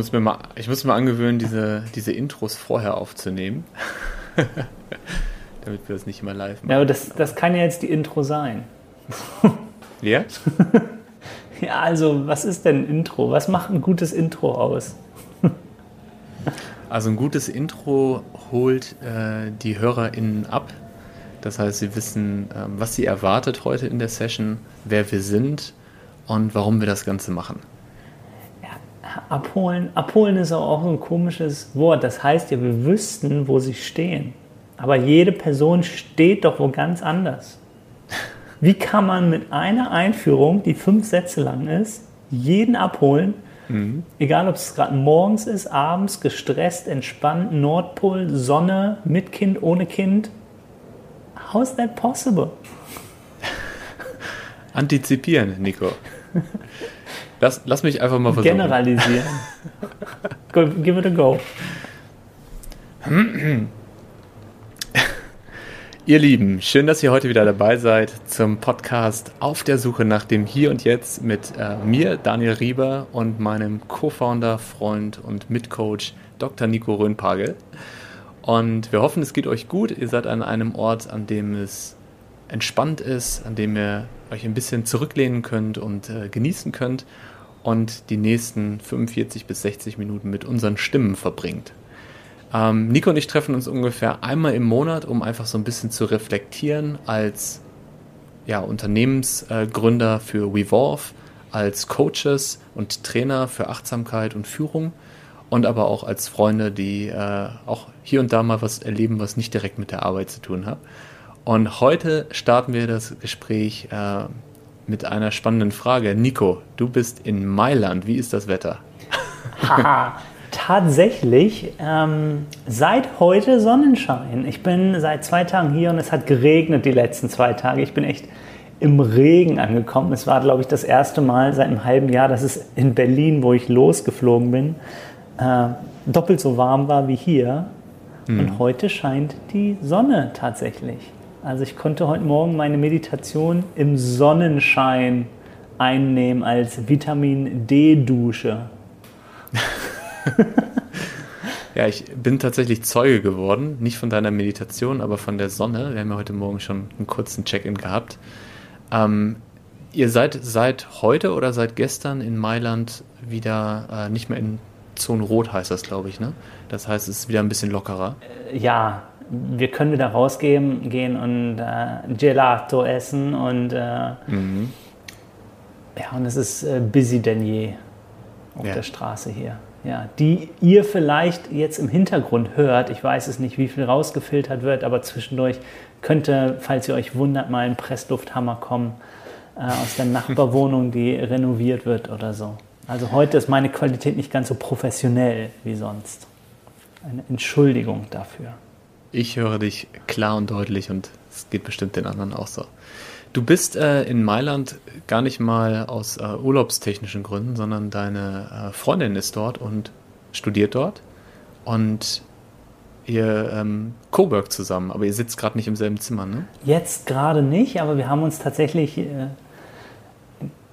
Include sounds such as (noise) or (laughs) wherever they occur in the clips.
muss mir mal, ich muss mir angewöhnen, diese, diese Intros vorher aufzunehmen. (laughs) Damit wir das nicht immer live machen. Ja, aber das, das kann ja jetzt die Intro sein. (laughs) Ja? (laughs) Ja, also was ist denn Intro? Was macht ein gutes Intro aus? Also ein gutes Intro holt äh, die HörerInnen ab. Das heißt, sie wissen, ähm, was sie erwartet heute in der Session, wer wir sind und warum wir das Ganze machen. Abholen, abholen ist auch ein komisches Wort. Das heißt ja, wir wüssten, wo sie stehen. Aber jede Person steht doch wo ganz anders. Wie kann man mit einer Einführung, die fünf Sätze lang ist, jeden abholen? Mhm. Egal, ob es gerade morgens ist, abends, gestresst, entspannt, Nordpol, Sonne, mit Kind, ohne Kind. How's that possible? Antizipieren, Nico. (laughs) Lass, lass mich einfach mal versuchen. Generalisieren. (laughs) go, give it a go. Ihr Lieben, schön, dass ihr heute wieder dabei seid zum Podcast Auf der Suche nach dem Hier und Jetzt mit äh, mir, Daniel Rieber, und meinem Co-Founder, Freund und Mitcoach Dr. Nico Röhnpagel. Und wir hoffen, es geht euch gut. Ihr seid an einem Ort, an dem es entspannt ist, an dem ihr euch ein bisschen zurücklehnen könnt und äh, genießen könnt und die nächsten 45 bis 60 Minuten mit unseren Stimmen verbringt. Ähm, Nico und ich treffen uns ungefähr einmal im Monat, um einfach so ein bisschen zu reflektieren als ja, Unternehmensgründer äh, für WeVolve, als Coaches und Trainer für Achtsamkeit und Führung und aber auch als Freunde, die äh, auch hier und da mal was erleben, was nicht direkt mit der Arbeit zu tun hat. Und heute starten wir das Gespräch äh, mit einer spannenden Frage. Nico, du bist in Mailand. Wie ist das Wetter? Haha, tatsächlich ähm, seit heute Sonnenschein. Ich bin seit zwei Tagen hier und es hat geregnet die letzten zwei Tage. Ich bin echt im Regen angekommen. Es war, glaube ich, das erste Mal seit einem halben Jahr, dass es in Berlin, wo ich losgeflogen bin, äh, doppelt so warm war wie hier. Mhm. Und heute scheint die Sonne tatsächlich. Also ich konnte heute Morgen meine Meditation im Sonnenschein einnehmen als Vitamin D-Dusche. (laughs) ja, ich bin tatsächlich Zeuge geworden, nicht von deiner Meditation, aber von der Sonne. Wir haben ja heute Morgen schon einen kurzen Check-in gehabt. Ähm, ihr seid seit heute oder seit gestern in Mailand wieder äh, nicht mehr in Zone Rot, heißt das, glaube ich, ne? Das heißt, es ist wieder ein bisschen lockerer. Ja, wir können wieder rausgehen gehen und äh, Gelato essen und äh, mhm. ja, und es ist äh, busy denn je auf ja. der Straße hier ja, die ihr vielleicht jetzt im Hintergrund hört. Ich weiß es nicht, wie viel rausgefiltert wird, aber zwischendurch könnte, falls ihr euch wundert, mal ein Presslufthammer kommen äh, aus der (laughs) Nachbarwohnung, die renoviert wird oder so. Also heute ist meine Qualität nicht ganz so professionell wie sonst. Eine Entschuldigung dafür. Ich höre dich klar und deutlich und es geht bestimmt den anderen auch so. Du bist äh, in Mailand gar nicht mal aus äh, urlaubstechnischen Gründen, sondern deine äh, Freundin ist dort und studiert dort und ihr ähm, co-work zusammen, aber ihr sitzt gerade nicht im selben Zimmer, ne? Jetzt gerade nicht, aber wir haben uns tatsächlich äh,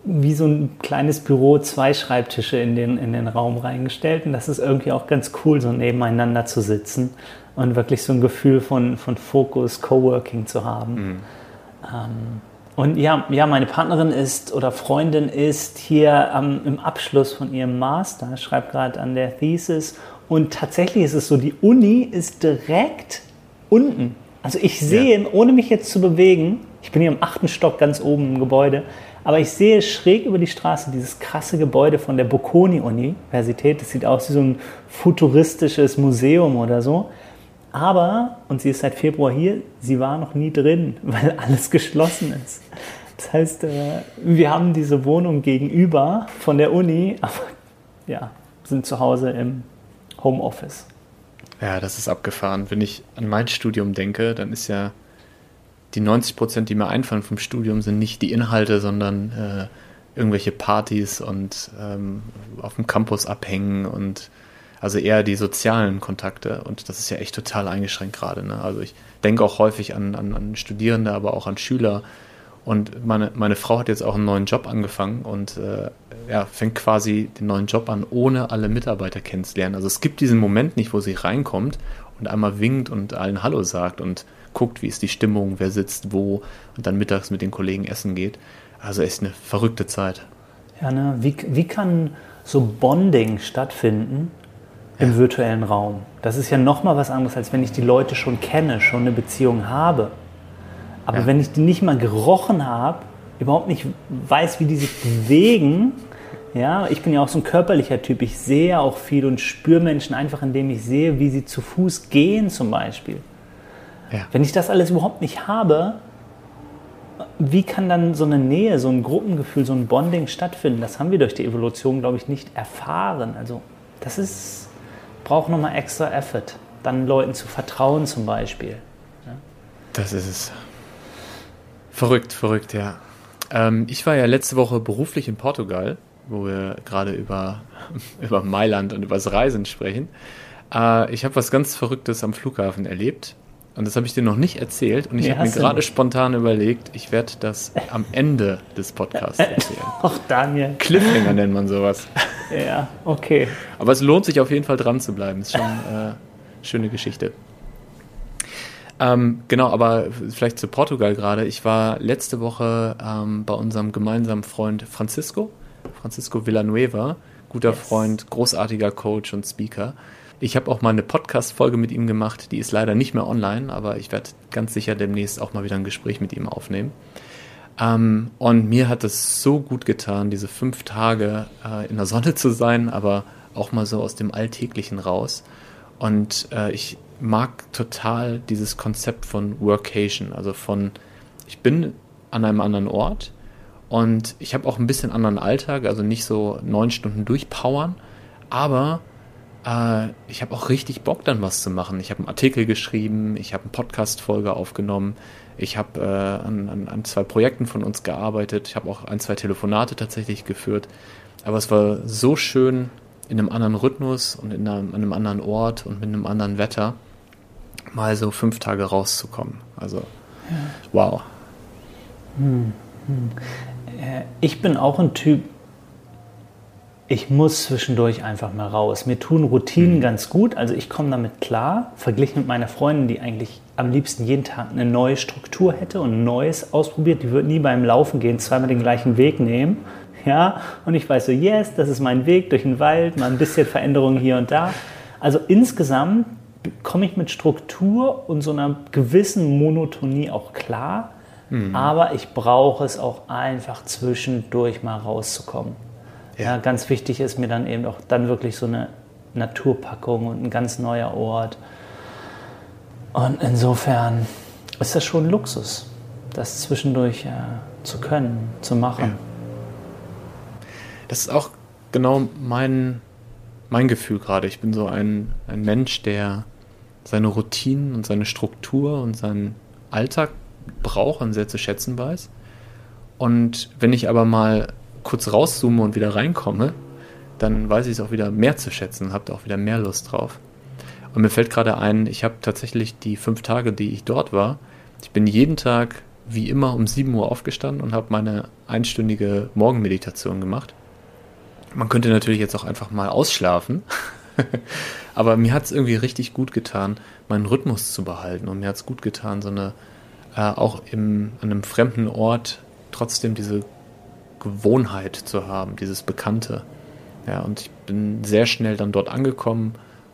wie so ein kleines Büro zwei Schreibtische in den, in den Raum reingestellt und das ist irgendwie auch ganz cool, so nebeneinander zu sitzen und wirklich so ein Gefühl von, von Fokus, Coworking zu haben. Mhm. Ähm, und ja, ja, meine Partnerin ist oder Freundin ist hier ähm, im Abschluss von ihrem Master, schreibt gerade an der Thesis. Und tatsächlich ist es so, die Uni ist direkt unten. Also ich sehe, ja. ohne mich jetzt zu bewegen, ich bin hier im achten Stock ganz oben im Gebäude, aber ich sehe schräg über die Straße dieses krasse Gebäude von der Bocconi-Universität. Das sieht aus wie so ein futuristisches Museum oder so. Aber, und sie ist seit Februar hier, sie war noch nie drin, (laughs) weil alles geschlossen ist. Das heißt, äh, wir haben diese Wohnung gegenüber von der Uni, aber ja, sind zu Hause im Homeoffice. Ja, das ist abgefahren. Wenn ich an mein Studium denke, dann ist ja die 90 Prozent, die mir einfallen vom Studium, sind nicht die Inhalte, sondern äh, irgendwelche Partys und ähm, auf dem Campus abhängen und also eher die sozialen Kontakte und das ist ja echt total eingeschränkt gerade. Ne? Also ich denke auch häufig an, an, an, Studierende, aber auch an Schüler. Und meine, meine Frau hat jetzt auch einen neuen Job angefangen und äh, ja, fängt quasi den neuen Job an, ohne alle Mitarbeiter kennenzulernen. Also es gibt diesen Moment nicht, wo sie reinkommt und einmal winkt und allen Hallo sagt und guckt, wie ist die Stimmung, wer sitzt wo und dann mittags mit den Kollegen essen geht. Also echt eine verrückte Zeit. Ja, ne? wie, wie kann so Bonding stattfinden im ja. virtuellen Raum? Das ist ja nochmal was anderes, als wenn ich die Leute schon kenne, schon eine Beziehung habe. Aber ja. wenn ich die nicht mal gerochen habe, überhaupt nicht weiß, wie die sich bewegen, ja, ich bin ja auch so ein körperlicher Typ. Ich sehe auch viel und spüre Menschen einfach, indem ich sehe, wie sie zu Fuß gehen zum Beispiel. Ja. Wenn ich das alles überhaupt nicht habe, wie kann dann so eine Nähe, so ein Gruppengefühl, so ein Bonding stattfinden? Das haben wir durch die Evolution, glaube ich, nicht erfahren. Also das ist, braucht nochmal extra Effort, dann Leuten zu vertrauen zum Beispiel. Das ist es. Verrückt, verrückt, ja. Ähm, ich war ja letzte Woche beruflich in Portugal, wo wir gerade über, (laughs) über Mailand und über das Reisen sprechen. Äh, ich habe was ganz Verrücktes am Flughafen erlebt. Und das habe ich dir noch nicht erzählt. Und ich habe mir gerade spontan überlegt, ich werde das am Ende des Podcasts erzählen. (laughs) Ach, Daniel. Cliffhanger nennt man sowas. (laughs) Ja, okay. Aber es lohnt sich auf jeden Fall dran zu bleiben. Ist schon eine äh, schöne Geschichte. Ähm, genau, aber vielleicht zu Portugal gerade. Ich war letzte Woche ähm, bei unserem gemeinsamen Freund Francisco, Francisco Villanueva, guter yes. Freund, großartiger Coach und Speaker. Ich habe auch mal eine Podcast-Folge mit ihm gemacht, die ist leider nicht mehr online, aber ich werde ganz sicher demnächst auch mal wieder ein Gespräch mit ihm aufnehmen. Ähm, und mir hat es so gut getan, diese fünf Tage äh, in der Sonne zu sein, aber auch mal so aus dem Alltäglichen raus. Und äh, ich mag total dieses Konzept von Workation, also von, ich bin an einem anderen Ort und ich habe auch ein bisschen anderen Alltag, also nicht so neun Stunden durchpowern, aber äh, ich habe auch richtig Bock, dann was zu machen. Ich habe einen Artikel geschrieben, ich habe eine Podcast-Folge aufgenommen, ich habe äh, an, an, an, zwei Projekten von uns gearbeitet, ich habe auch ein, zwei Telefonate tatsächlich geführt. Aber es war so schön in einem anderen Rhythmus und in einem, an einem anderen Ort und mit einem anderen Wetter mal so fünf Tage rauszukommen. Also, wow. Hm, hm. Äh, ich bin auch ein Typ, ich muss zwischendurch einfach mal raus. Mir tun Routinen mhm. ganz gut, also ich komme damit klar, verglichen mit meiner Freundin, die eigentlich am liebsten jeden Tag eine neue Struktur hätte und Neues ausprobiert. Die würde nie beim Laufen gehen, zweimal den gleichen Weg nehmen. Ja, und ich weiß so, yes, das ist mein Weg durch den Wald, mal ein bisschen Veränderung hier und da. Also insgesamt komme ich mit Struktur und so einer gewissen Monotonie auch klar, mhm. aber ich brauche es auch einfach zwischendurch mal rauszukommen. Ja. ganz wichtig ist mir dann eben auch dann wirklich so eine Naturpackung und ein ganz neuer Ort. Und insofern ist das schon Luxus, das zwischendurch äh, zu können, zu machen. Ja. Das ist auch genau mein, mein Gefühl gerade. Ich bin so ein, ein Mensch, der seine Routinen und seine Struktur und seinen Alltag braucht und sehr zu schätzen weiß. Und wenn ich aber mal kurz rauszoome und wieder reinkomme, dann weiß ich es auch wieder mehr zu schätzen und habe auch wieder mehr Lust drauf. Und mir fällt gerade ein, ich habe tatsächlich die fünf Tage, die ich dort war, ich bin jeden Tag wie immer um 7 Uhr aufgestanden und habe meine einstündige Morgenmeditation gemacht. Man könnte natürlich jetzt auch einfach mal ausschlafen, (laughs) aber mir hat es irgendwie richtig gut getan, meinen Rhythmus zu behalten und mir hat es gut getan, so eine äh, auch im, an einem fremden Ort trotzdem diese Gewohnheit zu haben, dieses Bekannte. Ja, und ich bin sehr schnell dann dort angekommen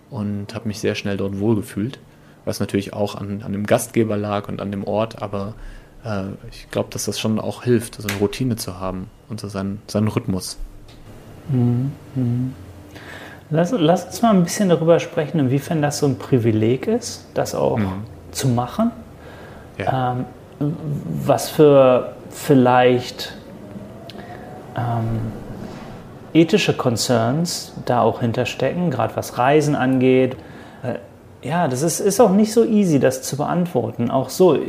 und habe mich sehr schnell dort wohlgefühlt, was natürlich auch an, an dem Gastgeber lag und an dem Ort, aber äh, ich glaube, dass das schon auch hilft, so eine Routine zu haben und so seinen, seinen Rhythmus. Mhm. mhm. Lass, lass, uns mal ein bisschen darüber sprechen, inwiefern das so ein Privileg ist, das auch mhm. zu machen. Ja. Ähm, was für vielleicht ähm, ethische Concerns da auch hinterstecken, gerade was Reisen angeht. Äh, ja, das ist, ist auch nicht so easy, das zu beantworten. Auch so, äh,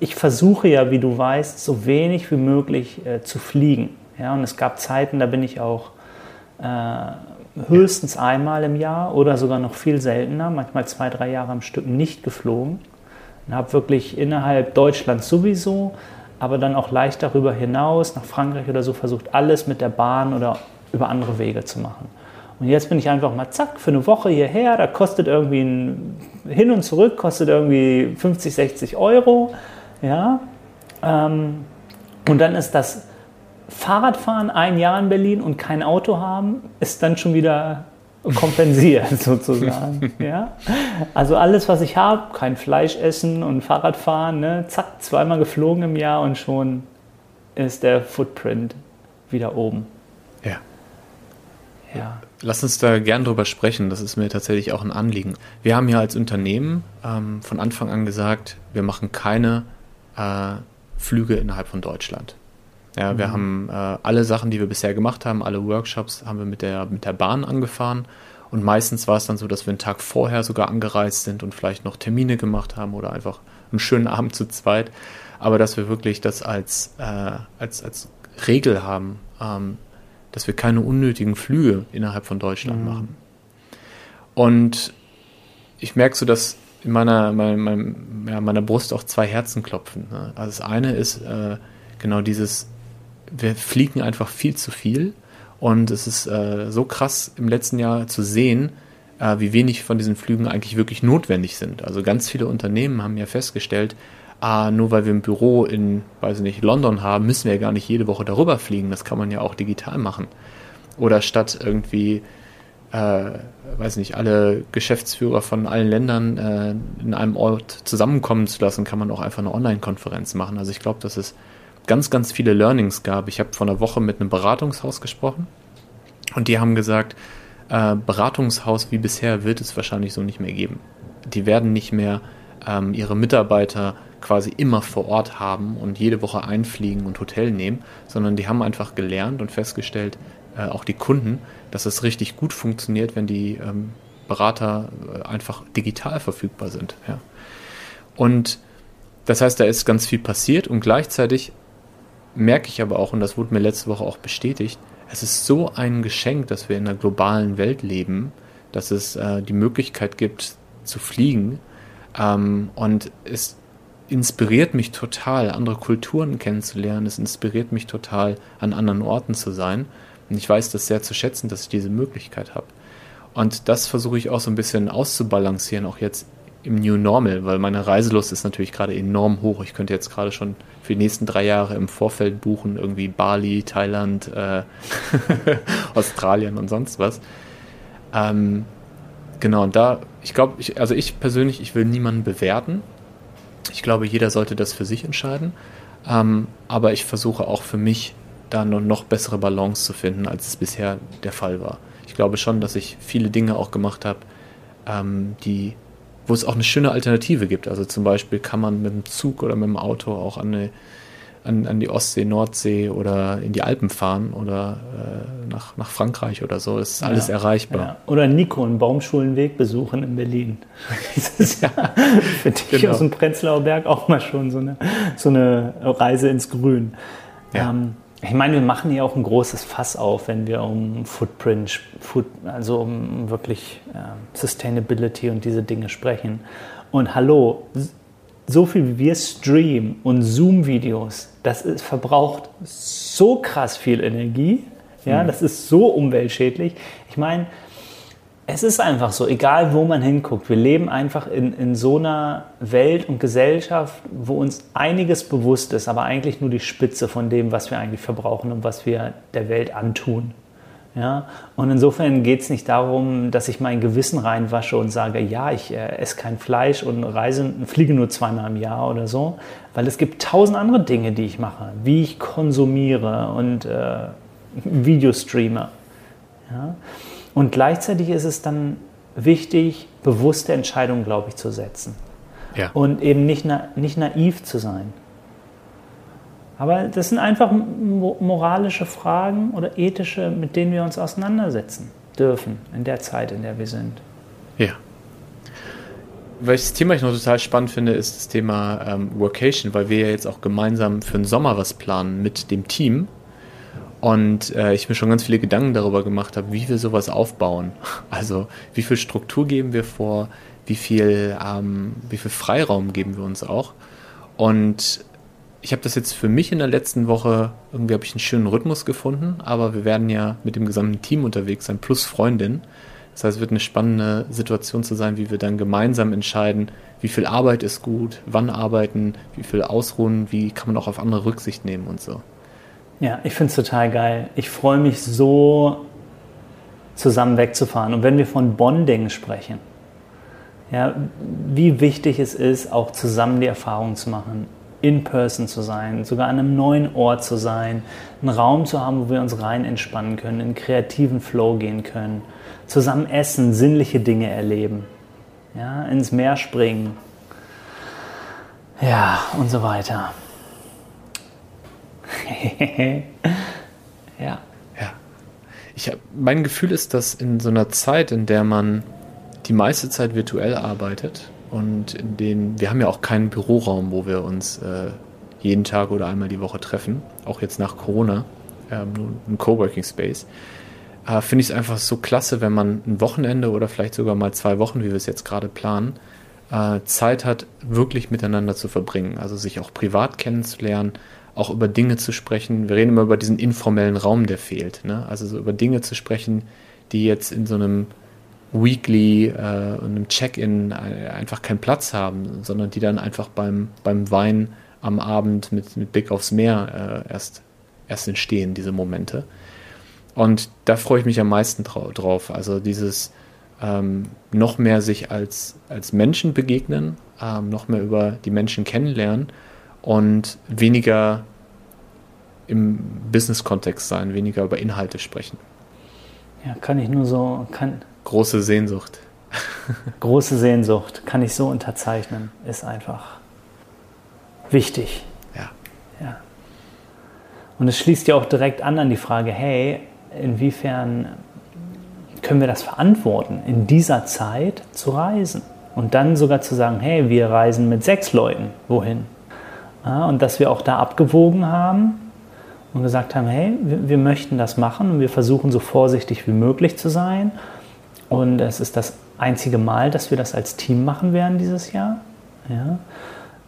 ich versuche ja, wie du weißt, so wenig wie möglich äh, zu fliegen. Ja, und es gab Zeiten, da bin ich auch äh, höchstens einmal im Jahr oder sogar noch viel seltener, manchmal zwei, drei Jahre am Stück nicht geflogen. Und habe wirklich innerhalb Deutschlands sowieso, aber dann auch leicht darüber hinaus, nach Frankreich oder so, versucht alles mit der Bahn oder über andere Wege zu machen. Und jetzt bin ich einfach mal zack, für eine Woche hierher, da kostet irgendwie ein Hin und Zurück, kostet irgendwie 50, 60 Euro. Ja? Ähm, und dann ist das Fahrradfahren ein Jahr in Berlin und kein Auto haben, ist dann schon wieder kompensiert (laughs) sozusagen. ja? Also alles, was ich habe, kein Fleisch essen und Fahrradfahren, ne? zack, zweimal geflogen im Jahr und schon ist der Footprint wieder oben. Ja. Ja. Lass uns da gern drüber sprechen. Das ist mir tatsächlich auch ein Anliegen. Wir haben ja als Unternehmen ähm, von Anfang an gesagt, wir machen keine äh, Flüge innerhalb von Deutschland. Ja, wir mhm. haben äh, alle Sachen, die wir bisher gemacht haben, alle Workshops haben wir mit der, mit der Bahn angefahren. Und meistens war es dann so, dass wir einen Tag vorher sogar angereist sind und vielleicht noch Termine gemacht haben oder einfach einen schönen Abend zu zweit. Aber dass wir wirklich das als, äh, als, als Regel haben, ähm, dass wir keine unnötigen Flüge innerhalb von Deutschland mhm. machen. Und ich merke so, dass in meiner, mein, mein, ja, meiner Brust auch zwei Herzen klopfen. Ne? Also das eine ist äh, genau dieses, wir fliegen einfach viel zu viel und es ist äh, so krass im letzten Jahr zu sehen, äh, wie wenig von diesen Flügen eigentlich wirklich notwendig sind. Also ganz viele Unternehmen haben ja festgestellt, ah, nur weil wir ein Büro in, weiß ich nicht, London haben, müssen wir ja gar nicht jede Woche darüber fliegen. Das kann man ja auch digital machen. Oder statt irgendwie, äh, weiß nicht, alle Geschäftsführer von allen Ländern äh, in einem Ort zusammenkommen zu lassen, kann man auch einfach eine Online-Konferenz machen. Also ich glaube, dass es ganz, ganz viele Learnings gab. Ich habe vor einer Woche mit einem Beratungshaus gesprochen und die haben gesagt, äh, Beratungshaus wie bisher wird es wahrscheinlich so nicht mehr geben. Die werden nicht mehr ähm, ihre Mitarbeiter quasi immer vor Ort haben und jede Woche einfliegen und Hotel nehmen, sondern die haben einfach gelernt und festgestellt, äh, auch die Kunden, dass es richtig gut funktioniert, wenn die ähm, Berater äh, einfach digital verfügbar sind. Ja. Und das heißt, da ist ganz viel passiert und gleichzeitig merke ich aber auch, und das wurde mir letzte Woche auch bestätigt, es ist so ein Geschenk, dass wir in einer globalen Welt leben, dass es äh, die Möglichkeit gibt zu fliegen. Ähm, und es inspiriert mich total, andere Kulturen kennenzulernen. Es inspiriert mich total, an anderen Orten zu sein. Und ich weiß das sehr zu schätzen, dass ich diese Möglichkeit habe. Und das versuche ich auch so ein bisschen auszubalancieren, auch jetzt im New Normal, weil meine Reiselust ist natürlich gerade enorm hoch. Ich könnte jetzt gerade schon für die nächsten drei Jahre im Vorfeld buchen, irgendwie Bali, Thailand, äh, (laughs) Australien und sonst was. Ähm, genau, und da, ich glaube, ich, also ich persönlich, ich will niemanden bewerten. Ich glaube, jeder sollte das für sich entscheiden. Ähm, aber ich versuche auch für mich da eine noch bessere Balance zu finden, als es bisher der Fall war. Ich glaube schon, dass ich viele Dinge auch gemacht habe, ähm, die, wo es auch eine schöne Alternative gibt. Also zum Beispiel kann man mit dem Zug oder mit dem Auto auch an eine an, an die Ostsee, Nordsee oder in die Alpen fahren oder äh, nach, nach Frankreich oder so. Das ist alles ja, erreichbar. Ja. Oder Nico einen Baumschulenweg besuchen in Berlin. (laughs) Das ist ja für dich genau. aus dem Prenzlauer Berg auch mal schon so eine, so eine Reise ins Grün. Ja. Ähm, ich meine, wir machen hier auch ein großes Fass auf, wenn wir um Footprint, Food, also um wirklich äh, Sustainability und diese Dinge sprechen. Und hallo, so viel wie wir streamen und Zoom-Videos, das ist, verbraucht so krass viel Energie. Ja, mhm. das ist so umweltschädlich. Ich meine, es ist einfach so, egal wo man hinguckt, wir leben einfach in, in so einer Welt und Gesellschaft, wo uns einiges bewusst ist, aber eigentlich nur die Spitze von dem, was wir eigentlich verbrauchen und was wir der Welt antun. Ja? Und insofern geht es nicht darum, dass ich mein Gewissen reinwasche und sage, ja, ich äh, esse kein Fleisch und reise, fliege nur zweimal im Jahr oder so, weil es gibt tausend andere Dinge, die ich mache, wie ich konsumiere und äh, Videos streame. Ja? Und gleichzeitig ist es dann wichtig, bewusste Entscheidungen, glaube ich, zu setzen. Ja. Und eben nicht, na, nicht naiv zu sein. Aber das sind einfach moralische Fragen oder ethische, mit denen wir uns auseinandersetzen dürfen in der Zeit, in der wir sind. Ja. Welches Thema ich noch total spannend finde, ist das Thema ähm, Workation, weil wir ja jetzt auch gemeinsam für den Sommer was planen mit dem Team. Und äh, ich mir schon ganz viele Gedanken darüber gemacht habe, wie wir sowas aufbauen. Also wie viel Struktur geben wir vor, wie viel, ähm, wie viel Freiraum geben wir uns auch. Und ich habe das jetzt für mich in der letzten Woche, irgendwie habe ich einen schönen Rhythmus gefunden, aber wir werden ja mit dem gesamten Team unterwegs sein, plus Freundin. Das heißt, es wird eine spannende Situation zu sein, wie wir dann gemeinsam entscheiden, wie viel Arbeit ist gut, wann arbeiten, wie viel ausruhen, wie kann man auch auf andere Rücksicht nehmen und so. Ja, ich finde es total geil. Ich freue mich so, zusammen wegzufahren. Und wenn wir von Bonding sprechen, ja, wie wichtig es ist, auch zusammen die Erfahrung zu machen, in person zu sein, sogar an einem neuen Ort zu sein, einen Raum zu haben, wo wir uns rein entspannen können, in kreativen Flow gehen können, zusammen essen, sinnliche Dinge erleben, ja, ins Meer springen, ja, und so weiter. (laughs) ja. Ja. Ich hab, mein Gefühl ist, dass in so einer Zeit, in der man die meiste Zeit virtuell arbeitet, und in denen, wir haben ja auch keinen Büroraum, wo wir uns äh, jeden Tag oder einmal die Woche treffen, auch jetzt nach Corona, ähm, nur ein Coworking Space. Äh, Finde ich es einfach so klasse, wenn man ein Wochenende oder vielleicht sogar mal zwei Wochen, wie wir es jetzt gerade planen, äh, Zeit hat, wirklich miteinander zu verbringen, also sich auch privat kennenzulernen, auch über Dinge zu sprechen. Wir reden immer über diesen informellen Raum, der fehlt. Ne? Also so über Dinge zu sprechen, die jetzt in so einem Weekly äh, und einem Check-in einfach keinen Platz haben, sondern die dann einfach beim, beim Wein am Abend mit, mit Blick aufs Meer äh, erst, erst entstehen, diese Momente. Und da freue ich mich am meisten drauf. Also dieses ähm, noch mehr sich als, als Menschen begegnen, ähm, noch mehr über die Menschen kennenlernen und weniger im Business-Kontext sein, weniger über Inhalte sprechen. Ja, kann ich nur so, kann, Große Sehnsucht. (laughs) Große Sehnsucht, kann ich so unterzeichnen, ist einfach wichtig. Ja. ja. Und es schließt ja auch direkt an an die Frage, hey, inwiefern können wir das verantworten, in dieser Zeit zu reisen? Und dann sogar zu sagen, hey, wir reisen mit sechs Leuten, wohin? Ja, und dass wir auch da abgewogen haben und gesagt haben, hey, wir, wir möchten das machen und wir versuchen so vorsichtig wie möglich zu sein und es ist das einzige Mal, dass wir das als Team machen werden dieses Jahr. Ja.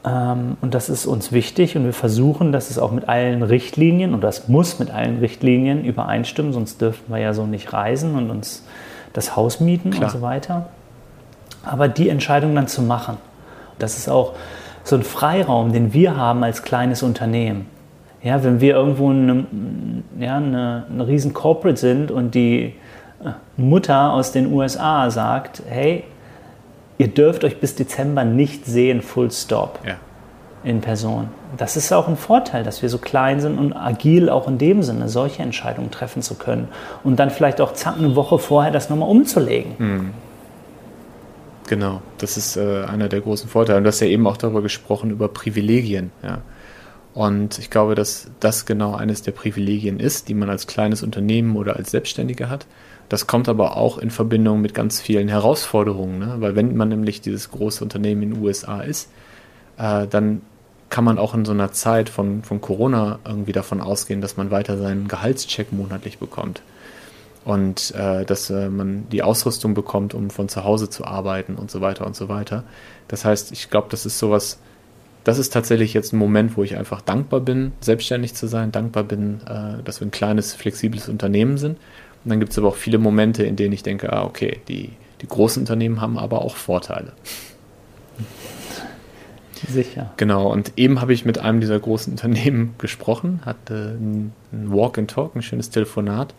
Ähm, und das ist uns wichtig und wir versuchen, dass es auch mit allen Richtlinien, und das muss mit allen Richtlinien übereinstimmen, sonst dürften wir ja so nicht reisen und uns das Haus mieten Klar. und so weiter. Aber die Entscheidung dann zu machen, das ist auch so ein Freiraum, den wir haben als kleines Unternehmen. Ja, wenn wir irgendwo eine, ja, eine, eine riesen Corporate sind und die Mutter aus den USA sagt, hey, ihr dürft euch bis Dezember nicht sehen, full stop. Ja. In Person. Das ist auch ein Vorteil, dass wir so klein sind und agil auch in dem Sinne, solche Entscheidungen treffen zu können. Und dann vielleicht auch zack, eine Woche vorher das nochmal umzulegen. Mhm. Genau, das ist äh, einer der großen Vorteile. Und du hast ja eben auch darüber gesprochen, über Privilegien. Ja. Und ich glaube, dass das genau eines der Privilegien ist, die man als kleines Unternehmen oder als Selbstständiger hat. Das kommt aber auch in Verbindung mit ganz vielen Herausforderungen, ne? weil wenn man nämlich dieses große Unternehmen in den USA ist, äh, dann kann man auch in so einer Zeit von, von Corona irgendwie davon ausgehen, dass man weiter seinen Gehaltscheck monatlich bekommt und äh, dass äh, man die Ausrüstung bekommt, um von zu Hause zu arbeiten und so weiter und so weiter. Das heißt, ich glaube, das ist sowas, das ist tatsächlich jetzt ein Moment, wo ich einfach dankbar bin, selbstständig zu sein, dankbar bin, äh, dass wir ein kleines, flexibles Unternehmen sind und dann gibt es aber auch viele Momente, in denen ich denke, ah, okay, die, die großen Unternehmen haben aber auch Vorteile. Sicher. Genau, und eben habe ich mit einem dieser großen (laughs) Unternehmen gesprochen, hatte ein, ein Walk and Talk, ein schönes Telefonat.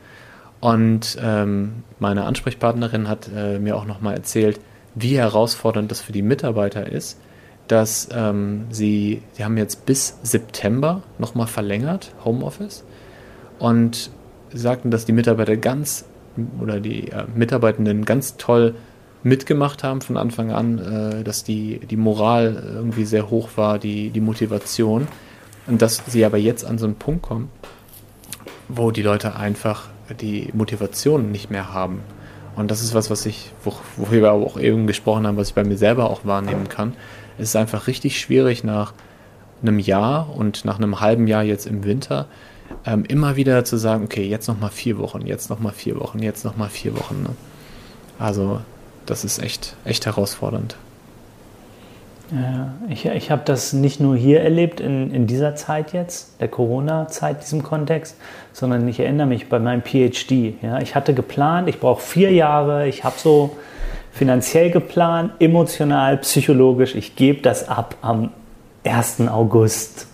Und ähm, meine Ansprechpartnerin hat äh, mir auch nochmal erzählt, wie herausfordernd das für die Mitarbeiter ist, dass ähm, sie, sie haben jetzt bis September nochmal verlängert, Homeoffice. Und sagten, dass die Mitarbeiter ganz oder die äh, Mitarbeitenden ganz toll mitgemacht haben von Anfang an, äh, dass die, die Moral irgendwie sehr hoch war, die, die Motivation. Und dass sie aber jetzt an so einen Punkt kommen, wo die Leute einfach die Motivation nicht mehr haben. Und das ist was, was ich, wo, worüber wir auch eben gesprochen haben, was ich bei mir selber auch wahrnehmen kann. Es ist einfach richtig schwierig nach einem Jahr und nach einem halben Jahr jetzt im Winter ähm, immer wieder zu sagen, okay, jetzt nochmal vier Wochen, jetzt nochmal vier Wochen, jetzt nochmal vier Wochen. Ne? Also das ist echt, echt herausfordernd. Ja, ich, ich habe das nicht nur hier erlebt, in, in dieser Zeit jetzt, der Corona-Zeit, diesem Kontext, sondern ich erinnere mich bei meinem PhD. Ja, ich hatte geplant, ich brauche vier Jahre, ich habe so finanziell geplant, emotional, psychologisch, ich gebe das ab am 1. August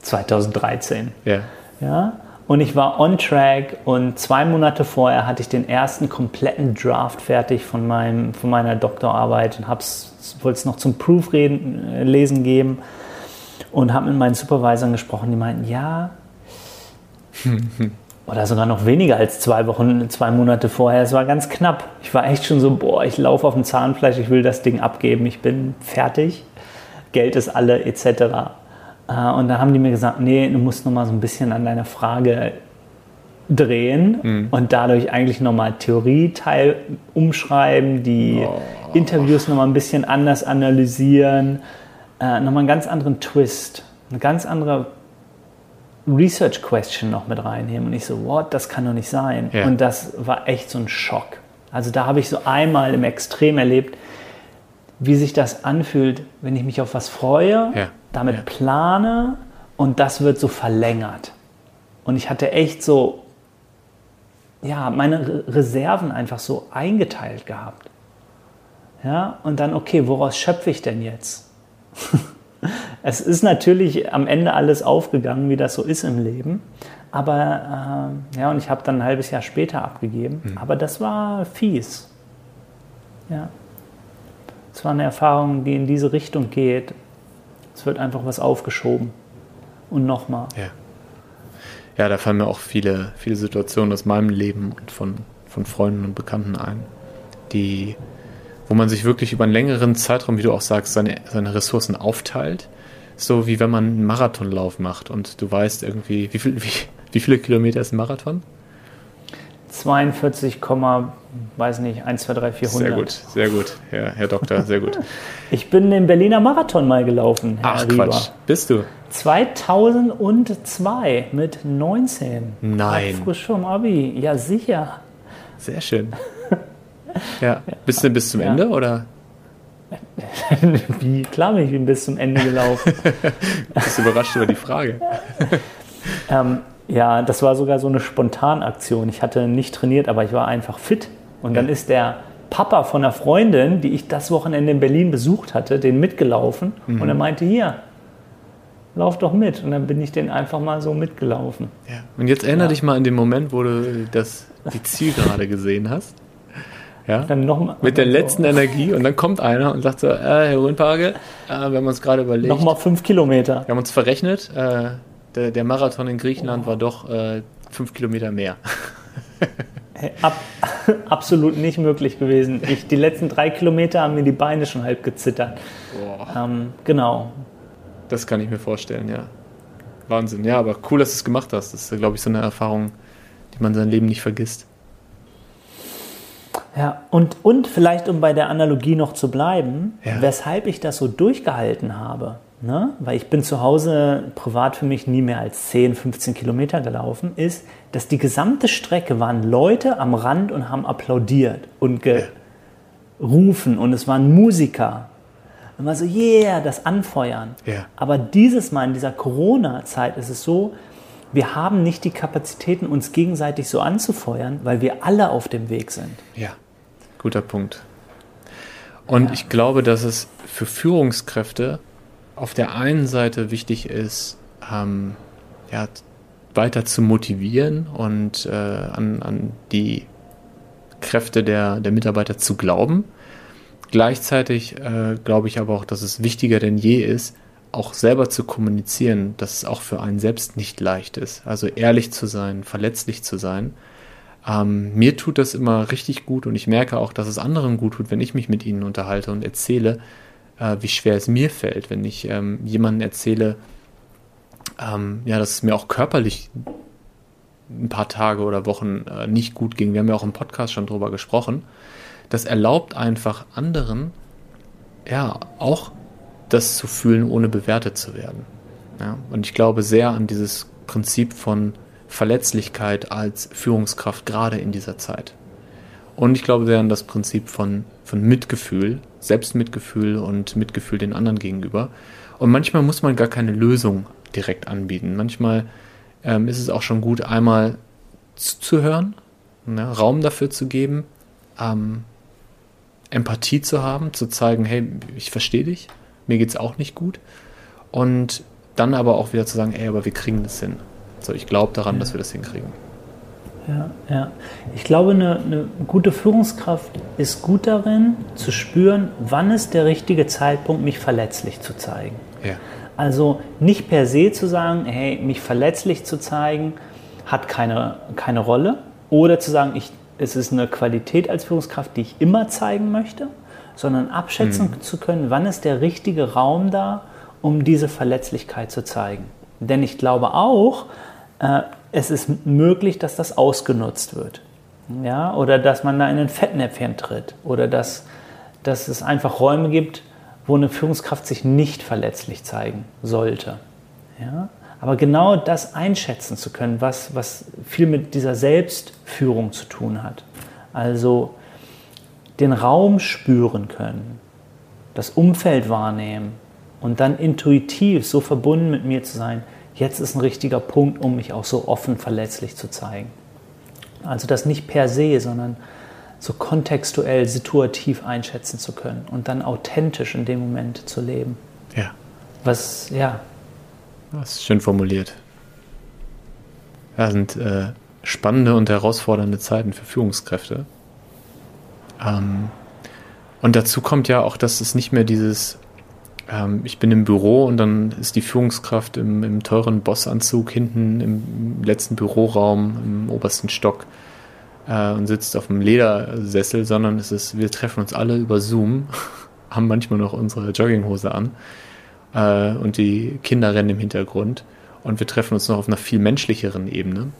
2013. Ja. ja. Und ich war on track und zwei Monate vorher hatte ich den ersten kompletten Draft fertig von, meinem, von meiner Doktorarbeit und wollte es noch zum Prooflesen äh, geben und habe mit meinen Supervisern gesprochen, die meinten, ja, (laughs) oder sogar noch weniger als zwei Wochen, zwei Monate vorher. Es war ganz knapp. Ich war echt schon so, boah, ich laufe auf dem Zahnfleisch, ich will das Ding abgeben, ich bin fertig. Geld ist alle, etc. Äh, und da haben die mir gesagt, nee, du musst noch mal so ein bisschen an deiner Frage drehen mhm. und dadurch eigentlich nochmal Theorieteil umschreiben, die oh. Interviews nochmal ein bisschen anders analysieren, äh, nochmal einen ganz anderen Twist, eine ganz andere Research Question noch mit reinnehmen. Und ich so, what, das kann doch nicht sein. Ja. Und das war echt so ein Schock. Also da habe ich so einmal im Extrem erlebt, wie sich das anfühlt, wenn ich mich auf was freue, ja. damit ja. plane und das wird so verlängert. Und ich hatte echt so, ja, meine Reserven einfach so eingeteilt gehabt. Ja, und dann, okay, woraus schöpfe ich denn jetzt? (laughs) es ist natürlich am Ende alles aufgegangen, wie das so ist im Leben. Aber äh, ja, und ich habe dann ein halbes Jahr später abgegeben. Mhm. Aber das war fies. Ja. Es war eine Erfahrung, die in diese Richtung geht. Es wird einfach was aufgeschoben. Und nochmal. Ja. Ja, da fallen mir auch viele, viele Situationen aus meinem Leben und von, von Freunden und Bekannten ein, die wo man sich wirklich über einen längeren Zeitraum, wie du auch sagst, seine, seine Ressourcen aufteilt. So wie wenn man einen Marathonlauf macht und du weißt irgendwie, wie, viel, wie, wie viele Kilometer ist ein Marathon? 42, weiß nicht, 1, 2, 3, 400. Sehr gut, sehr gut, Herr, Herr Doktor, sehr gut. (laughs) ich bin den Berliner Marathon mal gelaufen, Herr Ach Rieber. Quatsch, bist du? 2002 mit 19. Nein. Frisch vom Abi, ja sicher. Sehr schön. Ja. Bist du denn bis zum Ende oder? (laughs) Wie? Klar bin ich bis zum Ende gelaufen. (laughs) Bist du überrascht über die Frage? ähm, ja, das war sogar so eine Spontanaktion. Ich hatte nicht trainiert, aber ich war einfach fit. Und dann ist der Papa von einer Freundin, die ich das Wochenende in Berlin besucht hatte, den mitgelaufen. Mhm. Und er meinte, hier, lauf doch mit. Und dann bin ich den einfach mal so mitgelaufen. Ja. Und jetzt erinnere ja. dich mal an den Moment, wo du das, die (laughs) Zielgerade gesehen hast. Ja? Dann noch mal, Mit der letzten so. Energie und dann kommt einer und sagt so, äh, Herr Rundpage, äh, wir haben uns gerade überlegt. Nochmal fünf Kilometer. Wir haben uns verrechnet, äh, der, der, Marathon in Griechenland oh. war doch äh, fünf Kilometer mehr. (laughs) Ab, (laughs) absolut nicht möglich gewesen. Ich, die letzten drei Kilometer haben mir die Beine schon halb gezittert. Ähm, genau. Das kann ich mir vorstellen, ja. Wahnsinn. Ja, aber cool, dass du es gemacht hast. Das ist, glaube ich, so eine Erfahrung, die man sein Leben nicht vergisst. Ja, und, und vielleicht, um bei der Analogie noch zu bleiben, ja. weshalb ich das so durchgehalten habe. Ne? Weil ich bin zu Hause privat für mich nie mehr als 10, 15 Kilometer gelaufen, ist, dass die gesamte Strecke waren Leute am Rand und haben applaudiert und gerufen und es waren Musiker. Und war so, yeah, das Anfeuern. Ja. Aber dieses Mal in dieser Corona-Zeit ist es so, wir haben nicht die Kapazitäten, uns gegenseitig so anzufeuern, weil wir alle auf dem Weg sind. Ja. Guter Punkt. Und ja. ich glaube, dass es für Führungskräfte auf der einen Seite wichtig ist, ähm, ja, weiter zu motivieren und äh, an, an die Kräfte der, der Mitarbeiter zu glauben. Gleichzeitig äh, glaube ich aber auch, dass es wichtiger denn je ist, auch selber zu kommunizieren, dass es auch für einen selbst nicht leicht ist. Also ehrlich zu sein, verletzlich zu sein ähm, mir tut das immer richtig gut und ich merke auch, dass es anderen gut tut, wenn ich mich mit ihnen unterhalte und erzähle, äh, wie schwer es mir fällt, wenn ich ähm, jemandem erzähle, ähm, ja, dass es mir auch körperlich ein paar Tage oder Wochen äh, nicht gut ging. Wir haben ja auch im Podcast schon drüber gesprochen. Das erlaubt einfach anderen, ja, auch das zu fühlen, ohne bewertet zu werden. Ja? Und ich glaube sehr an dieses Prinzip von Verletzlichkeit als Führungskraft gerade in dieser Zeit. Und ich glaube sehr an das Prinzip von, von Mitgefühl, Selbstmitgefühl und Mitgefühl den anderen gegenüber. Und manchmal muss man gar keine Lösung direkt anbieten. Manchmal ähm, ist es auch schon gut, einmal zuzuhören, ne, Raum dafür zu geben, ähm, Empathie zu haben, zu zeigen, hey, ich verstehe dich, mir geht es auch nicht gut. Und dann aber auch wieder zu sagen, ey, aber wir kriegen das hin. So, ich glaube daran, ja. dass wir das hinkriegen. Ja, ja. Ich glaube, eine, eine, gute Führungskraft ist gut darin, zu spüren, wann ist der richtige Zeitpunkt, mich verletzlich zu zeigen. Ja. Also nicht per se zu sagen, hey, mich verletzlich zu zeigen, hat keine, keine Rolle. Oder zu sagen, ich, es ist eine Qualität als Führungskraft, die ich immer zeigen möchte, sondern abschätzen mhm. zu können, wann ist der richtige Raum da, um diese Verletzlichkeit zu zeigen. Denn ich glaube auch, äh, es ist möglich, dass das ausgenutzt wird. Ja? Oder dass man da in ein Fettnäpfchen tritt. Oder dass, dass es einfach Räume gibt, wo eine Führungskraft sich nicht verletzlich zeigen sollte. Ja? Aber genau das einschätzen zu können, was, was viel mit dieser Selbstführung zu tun hat. Also den Raum spüren können, das Umfeld wahrnehmen und dann intuitiv so verbunden mit mir zu sein, jetzt ist ein richtiger Punkt, um mich auch so offen verletzlich zu zeigen. Also das nicht per se, sondern so kontextuell, situativ einschätzen zu können und dann authentisch in dem Moment zu leben. Ja. Was, ja. Das ist schön formuliert. Ja, sind äh, spannende und herausfordernde Zeiten für Führungskräfte. Ähm, und dazu kommt ja auch, dass es nicht mehr dieses ähm, ich bin im Büro und dann ist die Führungskraft im, im teuren Bossanzug hinten im letzten Büroraum im obersten Stock äh, und sitzt auf einem Ledersessel, sondern es ist, wir treffen uns alle über Zoom, (laughs) haben manchmal noch unsere Jogginghose an äh, und die Kinder rennen im Hintergrund und wir treffen uns noch auf einer viel menschlicheren Ebene.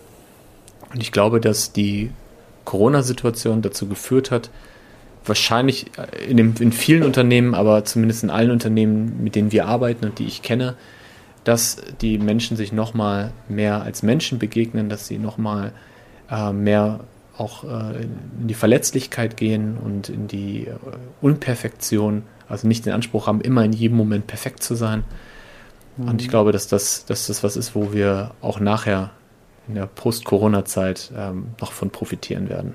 Und ich glaube, dass die Corona-Situation dazu geführt hat, wahrscheinlich in, dem, in vielen Unternehmen, aber zumindest in allen Unternehmen, mit denen wir arbeiten und die ich kenne, dass die Menschen sich nochmal mehr als Menschen begegnen, dass sie nochmal äh, mehr auch äh, in die Verletzlichkeit gehen und in die äh, Unperfektion, also nicht den Anspruch haben, immer in jedem Moment perfekt zu sein. Mhm. Und ich glaube, dass das, dass das was ist, wo wir auch nachher in der Post-Corona-Zeit ähm, noch von profitieren werden.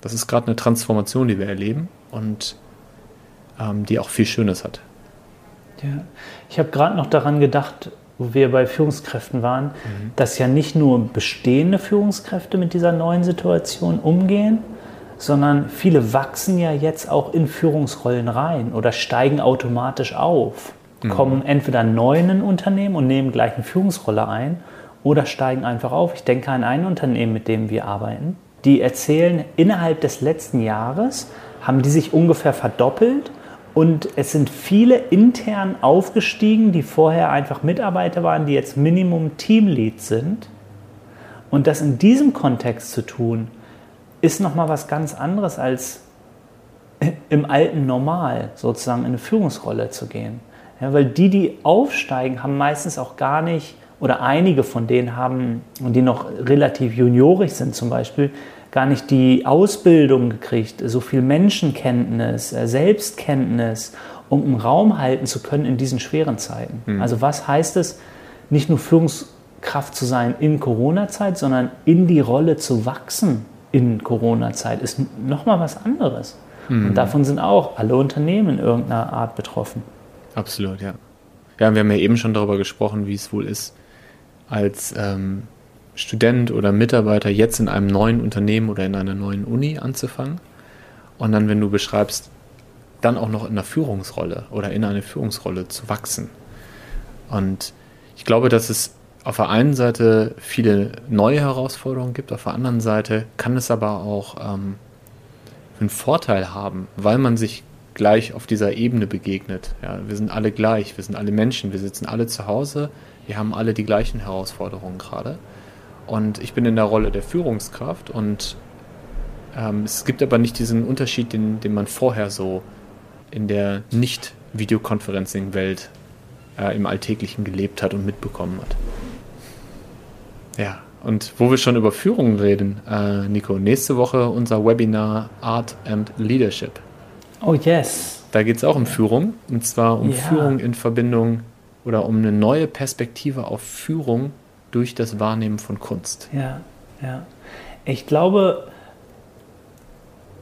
Das ist gerade eine Transformation, die wir erleben und ähm, die auch viel Schönes hat. Ja, ich habe gerade noch daran gedacht, wo wir bei Führungskräften waren, mhm. dass ja nicht nur bestehende Führungskräfte mit dieser neuen Situation umgehen, sondern viele wachsen ja jetzt auch in Führungsrollen rein oder steigen automatisch auf, mhm. kommen entweder neu in ein Unternehmen und nehmen gleich eine Führungsrolle ein oder steigen einfach auf. Ich denke an ein Unternehmen, mit dem wir arbeiten die erzählen, innerhalb des letzten Jahres haben die sich ungefähr verdoppelt und es sind viele intern aufgestiegen, die vorher einfach Mitarbeiter waren, die jetzt Minimum Teamlead sind. Und das in diesem Kontext zu tun, ist nochmal was ganz anderes als (laughs) im alten Normal sozusagen in eine Führungsrolle zu gehen. Ja, weil die, die aufsteigen, haben meistens auch gar nicht oder einige von denen haben, die noch relativ juniorig sind zum Beispiel, gar nicht die Ausbildung gekriegt, so viel Menschenkenntnis, äh, Selbstkenntnis, um einen Raum halten zu können in diesen schweren Zeiten. Mhm. Also was heißt es, nicht nur Führungskraft zu sein in Corona-Zeit, sondern in die Rolle zu wachsen in Corona-Zeit, ist nochmal was anderes. Mhm. Und davon sind auch alle Unternehmen in irgendeiner Art betroffen. Absolut, ja. Ja, wir haben ja eben schon darüber gesprochen, wie es wohl ist, als ähm, Student oder Mitarbeiter jetzt in einem neuen Unternehmen oder in einer neuen Uni anzufangen. Und dann, wenn du beschreibst, dann auch noch in einer Führungsrolle oder in eine Führungsrolle zu wachsen. Und ich glaube, dass es auf der einen Seite viele neue Herausforderungen gibt, auf der anderen Seite kann es aber auch ähm, einen Vorteil haben, weil man sich gleich auf dieser Ebene begegnet. Ja, wir sind alle gleich, wir sind alle Menschen, wir sitzen alle zu Hause, wir haben alle die gleichen Herausforderungen gerade. Und ich bin in der Rolle der Führungskraft und ähm, es gibt aber nicht diesen Unterschied, den, den man vorher so in der Nicht-Videoconferencing-Welt äh, im Alltäglichen gelebt hat und mitbekommen hat. Ja, Und wo wir schon über Führung reden, äh, Nico, nächste Woche unser Webinar Art and Leadership. Oh yes. Da geht es auch um Führung. Und zwar um Ja. Führung in Verbindung oder um eine neue Perspektive auf Führung durch das Wahrnehmen von Kunst. Ja, ja. Ich glaube,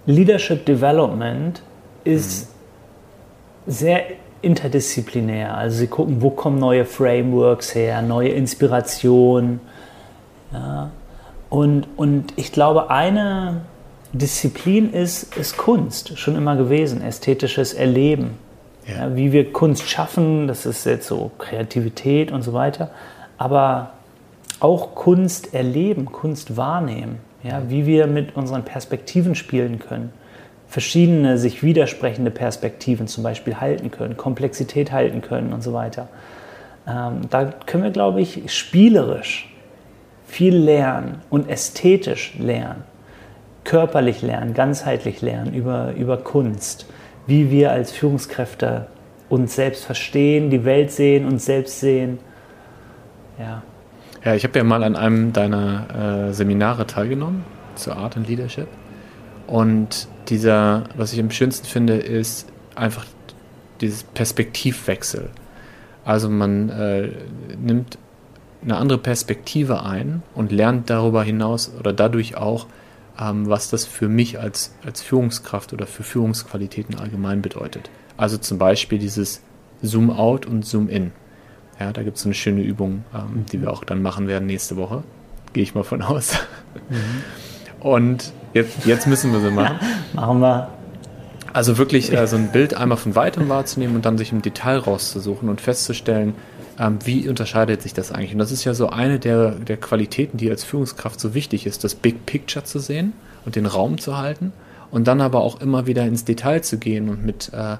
Leadership Development ist sehr interdisziplinär. Also sie gucken, wo kommen neue Frameworks her, neue Inspirationen. Ja. Und, und ich glaube, eine Disziplin ist, ist Kunst, schon immer gewesen, ästhetisches Erleben. Ja. Wie wir Kunst schaffen, das ist jetzt so Kreativität und so weiter. Aber auch Kunst erleben, Kunst wahrnehmen, ja, wie wir mit unseren Perspektiven spielen können, verschiedene sich widersprechende Perspektiven zum Beispiel halten können, Komplexität halten können und so weiter. Ähm, da können wir, glaube ich, spielerisch viel lernen und ästhetisch lernen, körperlich lernen, ganzheitlich lernen über, über Kunst, wie wir als Führungskräfte uns selbst verstehen, die Welt sehen, uns selbst sehen. Ja. Ja, ich habe ja mal an einem deiner äh, Seminare teilgenommen zur Art and Leadership. Und dieser, was ich am schönsten finde, ist einfach dieses Perspektivwechsel. Also man äh, nimmt eine andere Perspektive ein und lernt darüber hinaus oder dadurch auch, ähm, was das für mich als, als Führungskraft oder für Führungsqualitäten allgemein bedeutet. Also zum Beispiel dieses Zoom-out und Zoom-in. Ja, da gibt es eine schöne Übung, ähm, die wir auch dann machen werden nächste Woche. Gehe ich mal von aus. Und jetzt, jetzt müssen wir sie machen. Machen wir. Also wirklich äh, so ein Bild einmal von weitem wahrzunehmen und dann sich im Detail rauszusuchen und festzustellen, ähm, wie unterscheidet sich das eigentlich. Und das ist ja so eine der, der Qualitäten, die als Führungskraft so wichtig ist, das Big Picture zu sehen und den Raum zu halten und dann aber auch immer wieder ins Detail zu gehen und mit, äh,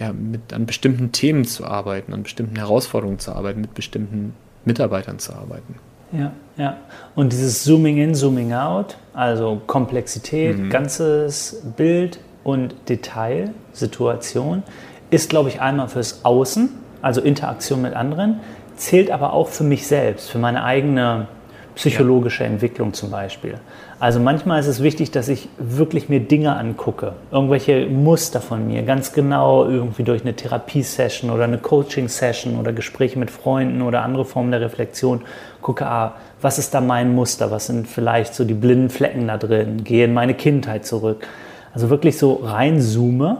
ja, mit an bestimmten Themen zu arbeiten, an bestimmten Herausforderungen zu arbeiten, mit bestimmten Mitarbeitern zu arbeiten. Ja, ja. Und dieses Zooming in, Zooming out, also Komplexität, ganzes Bild und Detail, Situation, ist, glaube ich, einmal fürs Außen, also Interaktion mit anderen, zählt aber auch für mich selbst, für meine eigene psychologische Entwicklung zum Beispiel. Also manchmal ist es wichtig, dass ich wirklich mir Dinge angucke, irgendwelche Muster von mir, ganz genau irgendwie durch eine Therapiesession oder eine Coaching-Session oder Gespräche mit Freunden oder andere Formen der Reflexion gucke, ah, was ist da mein Muster, was sind vielleicht so die blinden Flecken da drin, gehe in meine Kindheit zurück. Also wirklich so reinzoome,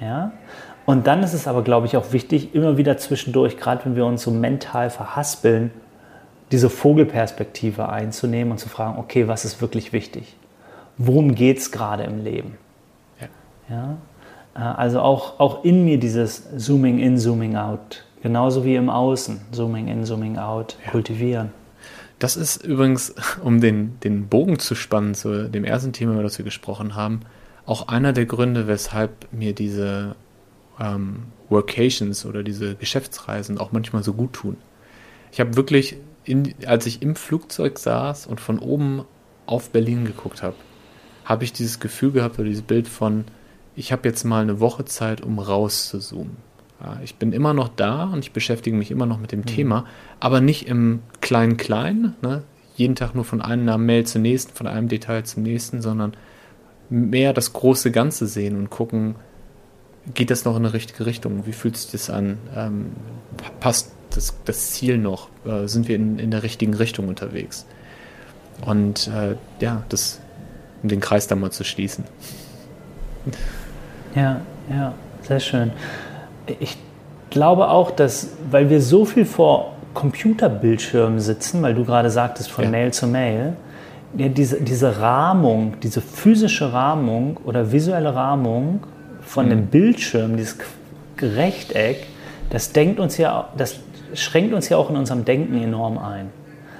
ja. Und dann ist es aber, glaube ich, auch wichtig, immer wieder zwischendurch, gerade wenn wir uns so mental verhaspeln, diese Vogelperspektive einzunehmen und zu fragen, okay, was ist wirklich wichtig? Worum geht es gerade im Leben? Ja. Ja? Äh, Also auch, auch in mir dieses Zooming in, Zooming out, genauso wie im Außen, Zooming in, Zooming out, kultivieren. Das ist übrigens, (laughs) um den, den Bogen zu spannen zu dem ersten Thema, über das wir gesprochen haben, auch einer der Gründe, weshalb mir diese ähm, Workations oder diese Geschäftsreisen auch manchmal so gut tun. Ich habe wirklich, in, als ich im Flugzeug saß und von oben auf Berlin geguckt habe, habe ich dieses Gefühl gehabt oder dieses Bild von, ich habe jetzt mal eine Woche Zeit, um raus zu zoomen. Ja, ich bin immer noch da und ich beschäftige mich immer noch mit dem Thema, aber nicht im Klein-Klein, ne? jeden Tag nur von einer Mail zur nächsten, von einem Detail zum nächsten, sondern mehr das große Ganze sehen und gucken, geht das noch in eine richtige Richtung? Wie fühlt sich das an? Ähm, pa- passt das, das Ziel noch? Äh, sind wir in, in der richtigen Richtung unterwegs? Und äh, ja, das, um den Kreis da mal zu schließen. Ja, ja, sehr schön. Ich glaube auch, dass, weil wir so viel vor Computerbildschirmen sitzen, weil du gerade sagtest, von Ja. Mail zu Mail, ja, diese, diese Rahmung, diese physische Rahmung oder visuelle Rahmung von dem Bildschirm, dieses Rechteck, das denkt uns ja, das schränkt uns ja auch in unserem Denken enorm ein.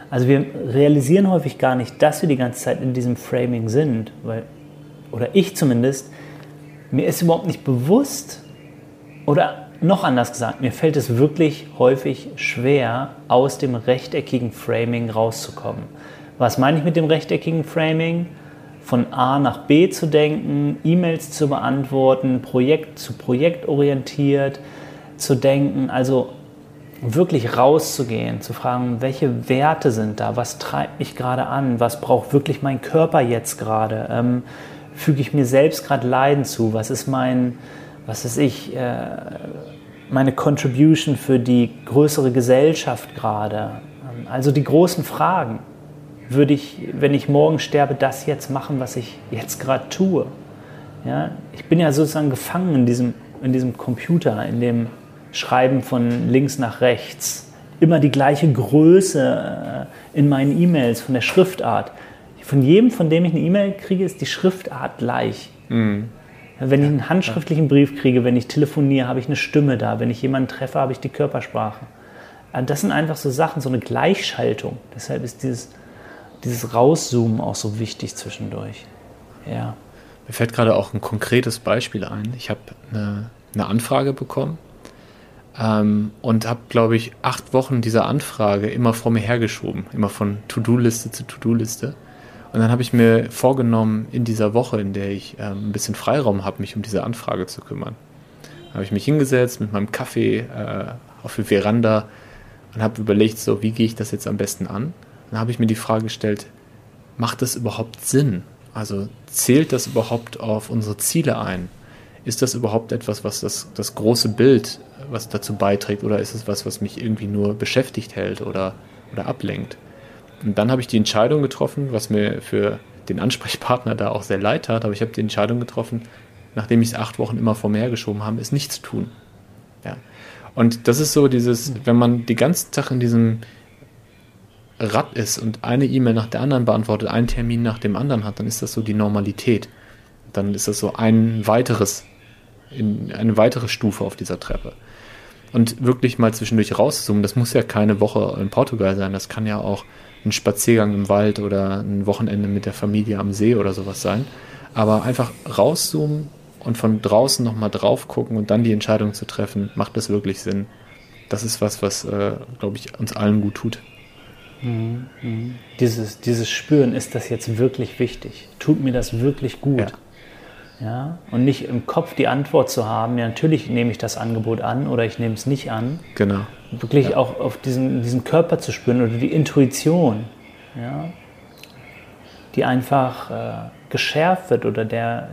Also wir realisieren häufig gar nicht, dass wir die ganze Zeit in diesem Framing sind, weil, oder ich zumindest, mir ist überhaupt nicht bewusst, oder noch anders gesagt, mir fällt es wirklich häufig schwer, aus dem rechteckigen Framing rauszukommen. Was meine ich mit dem rechteckigen Framing? Von A nach B zu denken, E-Mails zu beantworten, Projekt zu Projekt orientiert zu denken. Also wirklich rauszugehen, zu fragen, welche Werte sind da, was treibt mich gerade an, was braucht wirklich mein Körper jetzt gerade, ähm, füge ich mir selbst gerade Leiden zu, was ist mein, was ist ich, äh, meine Contribution für die größere Gesellschaft gerade. Ähm, also die großen Fragen. Würde ich, wenn ich morgen sterbe, das jetzt machen, was ich jetzt gerade tue? Ja, ich bin ja sozusagen gefangen in diesem, in diesem Computer, in dem Schreiben von links nach rechts. Immer die gleiche Größe äh, in meinen E-Mails, von der Schriftart. Von jedem, von dem ich eine E-Mail kriege, ist die Schriftart gleich. Mhm. Wenn ich einen handschriftlichen Brief kriege, wenn ich telefoniere, habe ich eine Stimme da. Wenn ich jemanden treffe, habe ich die Körpersprache. Also das sind einfach so Sachen, so eine Gleichschaltung. Deshalb ist dieses, dieses Rauszoomen auch so wichtig zwischendurch. Ja. Mir fällt gerade auch ein konkretes Beispiel ein. Ich habe eine, eine Anfrage bekommen ähm, und habe, glaube ich, acht Wochen dieser Anfrage immer vor mir hergeschoben, immer von To-Do-Liste zu To-Do-Liste. Und dann habe ich mir vorgenommen, in dieser Woche, in der ich ähm, ein bisschen Freiraum habe, mich um diese Anfrage zu kümmern. Habe ich mich hingesetzt mit meinem Kaffee äh, auf die Veranda und habe überlegt, so wie gehe ich das jetzt am besten an. Dann habe ich mir die Frage gestellt, macht das überhaupt Sinn? Also zählt das überhaupt auf unsere Ziele ein? Ist das überhaupt etwas, was das, das große Bild, was dazu beiträgt, oder ist es was, was mich irgendwie nur beschäftigt hält oder, oder ablenkt? Und dann habe ich die Entscheidung getroffen, was mir für den Ansprechpartner da auch sehr leid tat, aber ich habe die Entscheidung getroffen, nachdem ich es acht Wochen immer vor mir hergeschoben habe, ist nichts zu tun. Ja. Und das ist so dieses, wenn man die ganze Tag in diesem Rad ist und eine E-Mail nach der anderen beantwortet, einen Termin nach dem anderen hat, dann ist das so die Normalität. Dann ist das so ein weiteres, eine weitere Stufe auf dieser Treppe. Und wirklich mal zwischendurch rauszoomen, das muss ja keine Woche in Portugal sein, das kann ja auch ein Spaziergang im Wald oder ein Wochenende mit der Familie am See oder sowas sein. Aber einfach rauszoomen und von draußen nochmal drauf gucken und dann die Entscheidung zu treffen, macht das wirklich Sinn? Das ist was, was, äh, glaube ich, uns allen gut tut. Mhm, mhm. Dieses, dieses Spüren, ist das jetzt wirklich wichtig? Tut mir das wirklich gut? Ja. Ja, und nicht im Kopf die Antwort zu haben, ja, natürlich nehme ich das Angebot an oder ich nehme es nicht an. Genau. Wirklich ja. auch auf diesen, diesen Körper zu spüren oder die Intuition, ja, die einfach äh, geschärft wird oder der,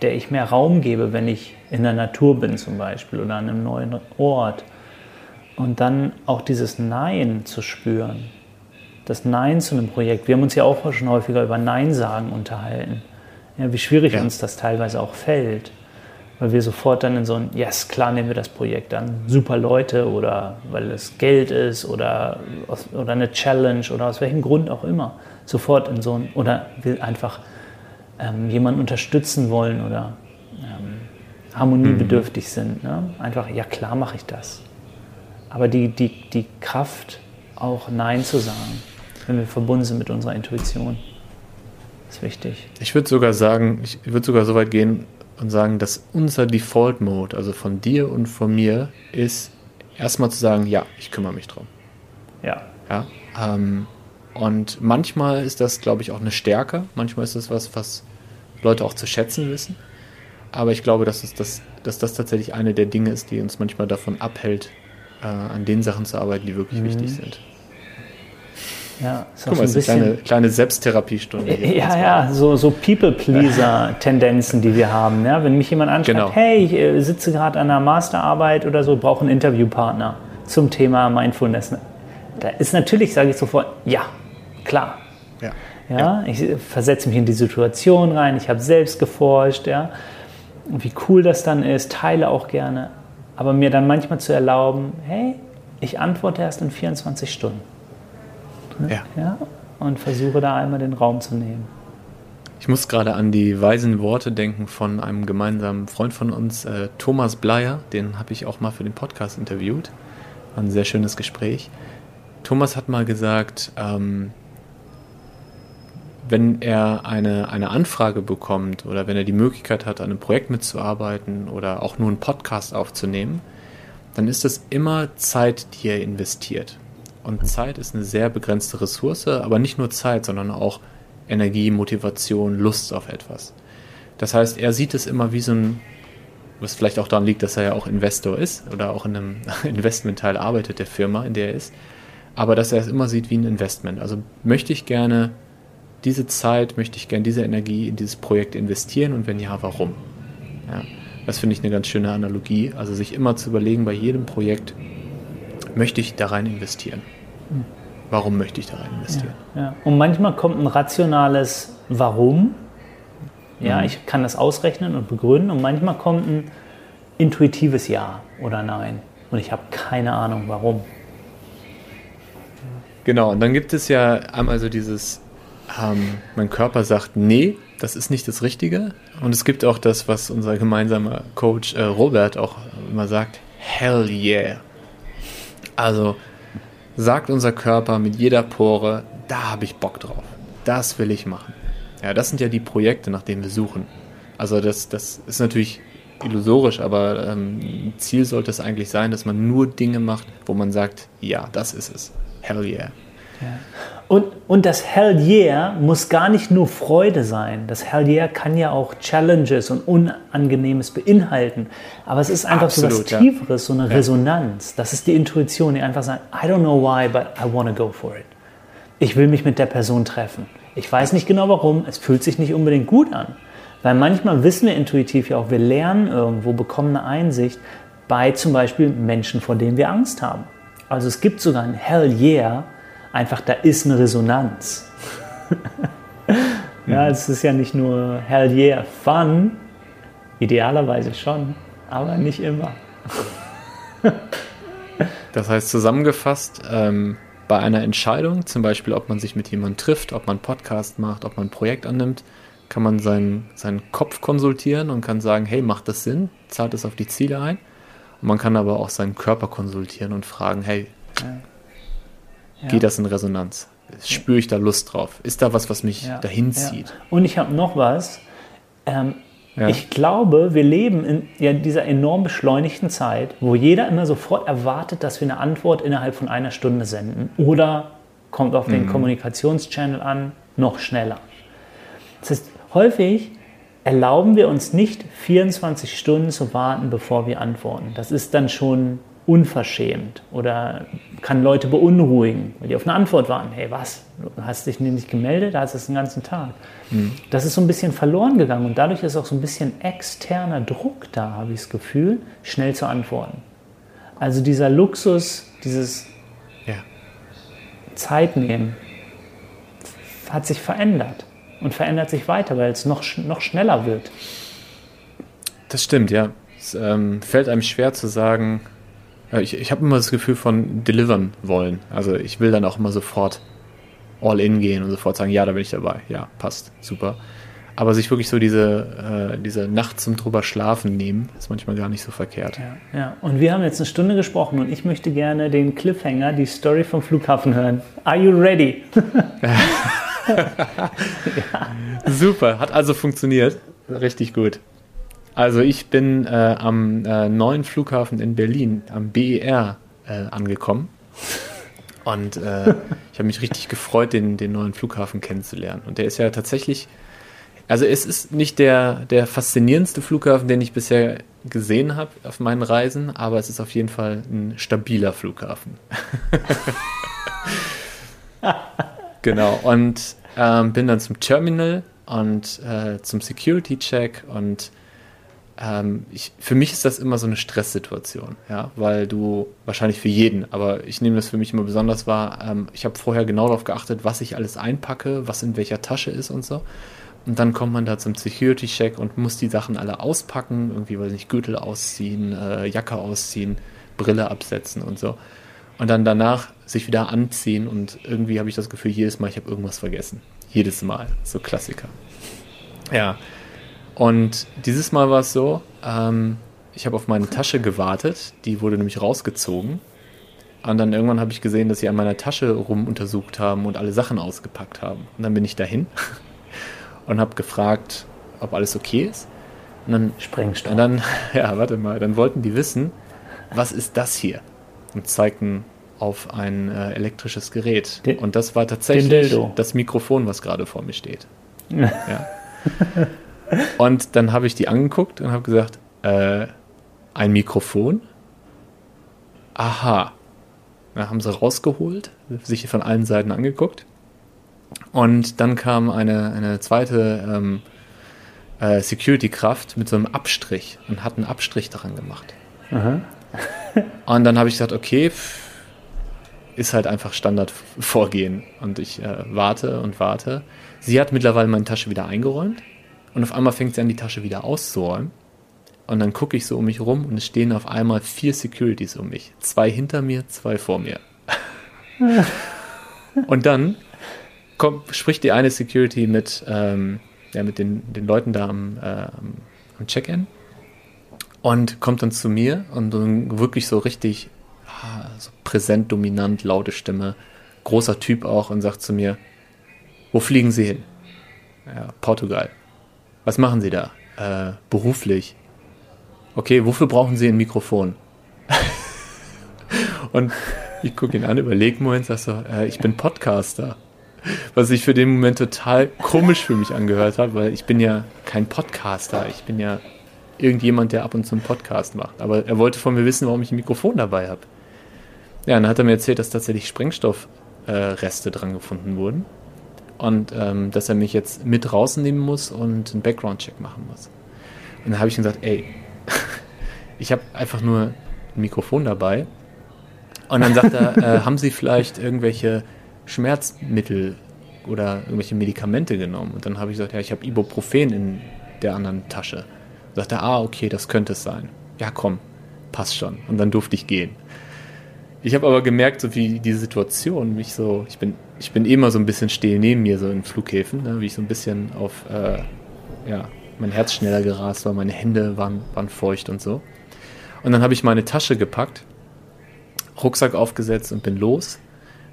der ich mehr Raum gebe, wenn ich in der Natur bin zum Beispiel oder an einem neuen Ort. Und dann auch dieses Nein zu spüren das Nein zu einem Projekt. Wir haben uns ja auch schon häufiger über Nein sagen unterhalten. Ja, wie schwierig ja. uns das teilweise auch fällt. Weil wir sofort dann in so ein, yes, klar nehmen wir das Projekt an, super Leute oder weil es Geld ist oder, aus, oder eine Challenge oder aus welchem Grund auch immer. Sofort in so ein, oder wir einfach ähm, jemanden unterstützen wollen oder ähm, harmoniebedürftig mhm. sind. Ne? Einfach, ja klar mache ich das. Aber die, die, die Kraft, auch Nein zu sagen wenn wir verbunden sind mit unserer Intuition. Das ist wichtig. Ich würde sogar sagen, ich würde sogar so weit gehen und sagen, dass unser Default Mode, also von dir und von mir, ist erstmal zu sagen, ja, ich kümmere mich drum. Ja. Ja. Ähm, und manchmal ist das, glaube ich, auch eine Stärke. Manchmal ist das was, was Leute auch zu schätzen wissen. Aber ich glaube, dass, es das, dass das tatsächlich eine der Dinge ist, die uns manchmal davon abhält, äh, an den Sachen zu arbeiten, die wirklich mhm. wichtig sind. Ja, ist Guck mal, so ein eine kleine, kleine Selbsttherapiestunde. Ja, ja, so, so People-Pleaser-Tendenzen, die wir haben. Ja, wenn mich jemand anschaut, genau. hey, ich äh, sitze gerade an einer Masterarbeit oder so, brauche einen Interviewpartner zum Thema Mindfulness. Da ist natürlich, sage ich sofort, ja, klar. Ja. Ja, ja. ich versetze mich in die Situation rein, ich habe selbst geforscht, ja. Und wie cool das dann ist, teile auch gerne. Aber mir dann manchmal zu erlauben, hey, ich antworte erst in 24 Stunden. Ja. ja. Und versuche da einmal den Raum zu nehmen. Ich muss gerade an die weisen Worte denken von einem gemeinsamen Freund von uns, äh, Thomas Bleier. Den habe ich auch mal für den Podcast interviewt. War ein sehr schönes Gespräch. Thomas hat mal gesagt, ähm, wenn er eine, eine Anfrage bekommt oder wenn er die Möglichkeit hat, an einem Projekt mitzuarbeiten oder auch nur einen Podcast aufzunehmen, dann ist das immer Zeit, die er investiert. Und Zeit ist eine sehr begrenzte Ressource, aber nicht nur Zeit, sondern auch Energie, Motivation, Lust auf etwas. Das heißt, er sieht es immer wie so ein, was vielleicht auch daran liegt, dass er ja auch Investor ist oder auch in einem (laughs) Investmentteil arbeitet der Firma, in der er ist. Aber dass er es immer sieht wie ein Investment. Also möchte ich gerne diese Zeit, möchte ich gerne diese Energie in dieses Projekt investieren und wenn ja, warum? Ja, das finde ich eine ganz schöne Analogie. Also sich immer zu überlegen, bei jedem Projekt, möchte ich da rein investieren? Warum möchte ich da rein investieren? Ja, ja. Und manchmal kommt ein rationales Warum. Ja, mhm. ich kann das ausrechnen und begründen. Und manchmal kommt ein intuitives Ja oder Nein. Und ich habe keine Ahnung, warum. Genau, und dann gibt es ja einmal so dieses, ähm, mein Körper sagt, nee, das ist nicht das Richtige. Und es gibt auch das, was unser gemeinsamer Coach äh, Robert auch immer sagt, hell yeah. Also sagt unser Körper mit jeder Pore, da habe ich Bock drauf. Das will ich machen. Ja, das sind ja die Projekte, nach denen wir suchen. Also das, das ist natürlich illusorisch, aber ähm, Ziel sollte es eigentlich sein, dass man nur Dinge macht, wo man sagt, ja, das ist es. Hell yeah. Ja. Und, und das Hell Yeah muss gar nicht nur Freude sein. Das Hell Yeah kann ja auch Challenges und Unangenehmes beinhalten. Aber es ist einfach Absolut, so was Tieferes, so eine ja. Resonanz. Das ist die Intuition, die einfach sagt, I don't know why, but I want to go for it. Ich will mich mit der Person treffen. Ich weiß nicht genau warum, es fühlt sich nicht unbedingt gut an. Weil manchmal wissen wir intuitiv ja auch, wir lernen irgendwo, bekommen eine Einsicht bei zum Beispiel Menschen, vor denen wir Angst haben. Also es gibt sogar ein Hell Yeah, einfach da ist eine Resonanz. (laughs) ja, es ist ja nicht nur Hell yeah, Fun, idealerweise schon, aber nicht immer. das heißt zusammengefasst, ähm, bei einer Entscheidung, zum Beispiel ob man sich mit jemandem trifft, ob man einen Podcast macht, ob man ein Projekt annimmt, kann man seinen, seinen Kopf konsultieren und kann sagen, hey, macht das Sinn? Zahlt das auf die Ziele ein? Und man kann aber auch seinen Körper konsultieren und fragen, hey, ja ja. geht das in Resonanz? Spüre ich da Lust drauf? Ist da was, was mich ja. dahin zieht? Und ich habe noch was. Ähm, ich glaube, wir leben in ja, dieser enorm beschleunigten Zeit, wo jeder immer sofort erwartet, dass wir eine Antwort innerhalb von einer Stunde senden. Oder kommt auf den mhm. Kommunikationschannel an, noch schneller. Das heißt, häufig erlauben wir uns nicht 24 Stunden zu warten, bevor wir antworten. Das ist dann schon unverschämt oder kann Leute beunruhigen, weil die auf eine Antwort warten. Hey, was? Du hast dich nicht gemeldet, da hast du es den ganzen Tag. Mhm. Das ist so ein bisschen verloren gegangen und dadurch ist auch so ein bisschen externer Druck da, habe ich das Gefühl, schnell zu antworten. Also dieser Luxus, dieses ja. Zeit nehmen, hat sich verändert und verändert sich weiter, weil es noch, noch schneller wird. Das stimmt, ja. Es ähm, fällt einem schwer zu sagen, ich, ich habe immer das Gefühl von delivern wollen. Also ich will dann auch immer sofort all in gehen und sofort sagen, ja, da bin ich dabei. Ja, passt, super. Aber sich wirklich so diese, äh, diese Nacht zum drüber schlafen nehmen, ist manchmal gar nicht so verkehrt. Ja, ja, und wir haben jetzt eine Stunde gesprochen und ich möchte gerne den Cliffhanger, die Story vom Flughafen hören. Are you ready? (laughs) (laughs) ja. Super, hat also funktioniert. Richtig gut. Also ich bin äh, am äh, neuen Flughafen in Berlin, am BER, äh, angekommen. (laughs) Und äh, ich habe mich richtig gefreut, den, den neuen Flughafen kennenzulernen. Und der ist ja tatsächlich, also es ist nicht der, der faszinierendste Flughafen, den ich bisher gesehen habe auf meinen Reisen, aber es ist auf jeden Fall ein stabiler Flughafen. (laughs) genau, und ähm, bin dann zum Terminal und äh, zum Security-Check und ähm, ich, für mich ist das immer so eine Stresssituation, ja, weil du wahrscheinlich für jeden, aber ich nehme das für mich immer besonders wahr. Ähm, ich habe vorher genau darauf geachtet, was ich alles einpacke, was in welcher Tasche ist und so. Und dann kommt man da zum Security-Check und muss die Sachen alle auspacken, irgendwie, weiß nicht, Gürtel ausziehen, äh, Jacke ausziehen, Brille absetzen und so. Und dann danach sich wieder anziehen und irgendwie habe ich das Gefühl, jedes Mal, ich habe irgendwas vergessen. Jedes Mal. So Klassiker. Ja. Und dieses Mal war es so, ähm, ich habe auf meine Tasche gewartet, die wurde nämlich rausgezogen. Und dann irgendwann habe ich gesehen, dass sie an meiner Tasche rum untersucht haben und alle Sachen ausgepackt haben. Und dann bin ich dahin (laughs) und habe gefragt, ob alles okay ist. Und dann, Sprengstoff. Und dann, (laughs) ja, warte mal, dann wollten die wissen, was ist das hier? Und zeigten auf ein äh, elektrisches Gerät. Den, und das war tatsächlich das Mikrofon, was gerade vor mir steht. (laughs) ja. Und dann habe ich die angeguckt und habe gesagt, äh, ein Mikrofon. Aha. Da haben sie rausgeholt, sich von allen Seiten angeguckt. Und dann kam eine, eine zweite ähm, äh, Security-Kraft mit so einem Abstrich und hat einen Abstrich daran gemacht. (laughs) und dann habe ich gesagt, okay, ist halt einfach Standardvorgehen. (laughs) Und ich äh, warte und warte. Sie hat mittlerweile meine Tasche wieder eingeräumt und auf einmal fängt sie an, die Tasche wieder auszuräumen. Und dann gucke ich so um mich rum und es stehen auf einmal vier Securities um mich. Zwei hinter mir, zwei vor mir. (laughs) und dann kommt, spricht die eine Security mit, ähm, ja, mit den, den Leuten da am, äh, am Check-in und kommt dann zu mir und dann wirklich so richtig ah, so präsent, dominant, laute Stimme, großer Typ auch und sagt zu mir, wo fliegen Sie hin? Ja, Portugal. Was machen Sie da? Äh, beruflich. Okay, wofür brauchen Sie ein Mikrofon? (laughs) und ich gucke ihn an, überlege mal und sage so, äh, ich bin Podcaster. Was sich für den Moment total komisch für mich angehört hat, weil ich bin ja kein Podcaster. Ich bin ja irgendjemand, der ab und zu einen Podcast macht. Aber er wollte von mir wissen, warum ich ein Mikrofon dabei habe. Ja, dann hat er mir erzählt, dass tatsächlich Sprengstoffreste äh, dran gefunden wurden. Und ähm, dass er mich jetzt mit rausnehmen muss und einen Background-Check machen muss. Und dann habe ich ihm gesagt, ey, (laughs) ich habe einfach nur ein Mikrofon dabei. Und dann sagt er, äh, (laughs) haben Sie vielleicht irgendwelche Schmerzmittel oder irgendwelche Medikamente genommen? Und dann habe ich gesagt, ja, ich habe Ibuprofen in der anderen Tasche. Und sagt er, ah, okay, das könnte es sein. Ja, komm, passt schon. Und dann durfte ich gehen. Ich habe aber gemerkt, so wie die Situation mich so, ich bin, ich bin immer so ein bisschen still neben mir, so in Flughäfen, ne, wie ich so ein bisschen auf, äh, ja, mein Herz schneller gerast war, meine Hände waren, waren feucht und so. Und dann habe ich meine Tasche gepackt, Rucksack aufgesetzt und bin los.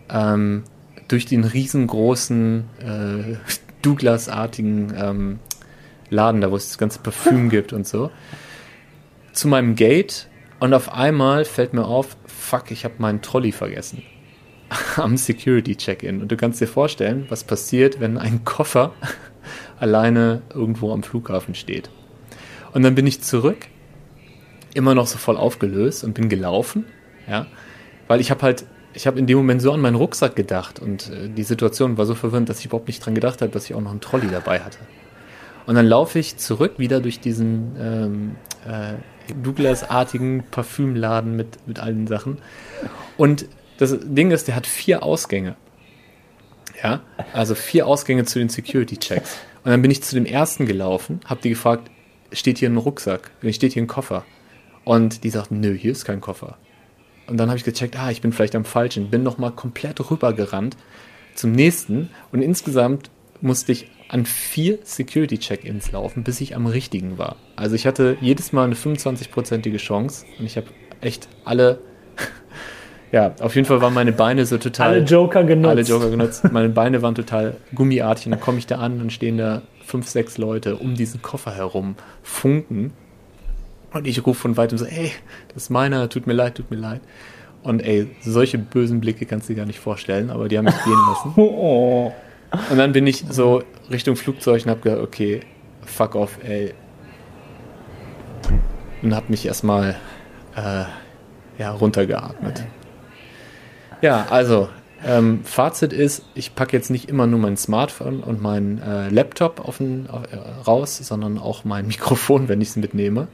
Ähm, durch den riesengroßen äh, (laughs) Douglas-artigen ähm, Laden, da wo es das ganze Parfüm (laughs) gibt und so, zu meinem Gate und auf einmal fällt mir auf, fuck, ich habe meinen Trolley vergessen (laughs) am Security Check-in. Und du kannst dir vorstellen, was passiert, wenn ein Koffer (laughs) alleine irgendwo am Flughafen steht. Und dann bin ich zurück, immer noch so voll aufgelöst und bin gelaufen, ja, weil ich habe halt, ich habe in dem Moment so an meinen Rucksack gedacht und äh, die Situation war so verwirrend, dass ich überhaupt nicht dran gedacht habe, dass ich auch noch einen Trolley dabei hatte. Und dann laufe ich zurück wieder durch diesen ähm, äh, Douglas-artigen Parfümladen mit, mit allen Sachen. Und das Ding ist, der hat vier Ausgänge. Ja, also vier Ausgänge zu den Security-Checks. Und dann bin ich zu dem ersten gelaufen, habe die gefragt, steht hier ein Rucksack? Steht hier ein Koffer? Und die sagt, nö, hier ist kein Koffer. Und dann habe ich gecheckt, ah, ich bin vielleicht am falschen. Bin nochmal komplett rübergerannt zum nächsten. Und insgesamt musste ich an vier Security-Check-Ins laufen, bis ich am richtigen war. Also ich hatte jedes Mal eine 25-prozentige Chance und ich habe echt alle, ja, auf jeden Fall waren meine Beine so total. Alle Joker genutzt. Alle Joker genutzt. Meine Beine waren total gummiartig und dann komme ich da an und stehen da fünf, sechs Leute um diesen Koffer herum, funken. Und ich rufe von weitem so, ey, das ist meiner, tut mir leid, tut mir leid. Und ey, solche bösen Blicke kannst du dir gar nicht vorstellen, aber die haben mich gehen lassen. (laughs) oh. Und dann bin ich so Richtung Flugzeug und hab gedacht, okay, fuck off, ey. Und hab mich erstmal äh, ja, runtergeatmet. Ja, also, ähm, Fazit ist, ich packe jetzt nicht immer nur mein Smartphone und meinen äh, Laptop auf den, äh, raus, sondern auch mein (laughs) Mikrofon, wenn ich es mitnehme.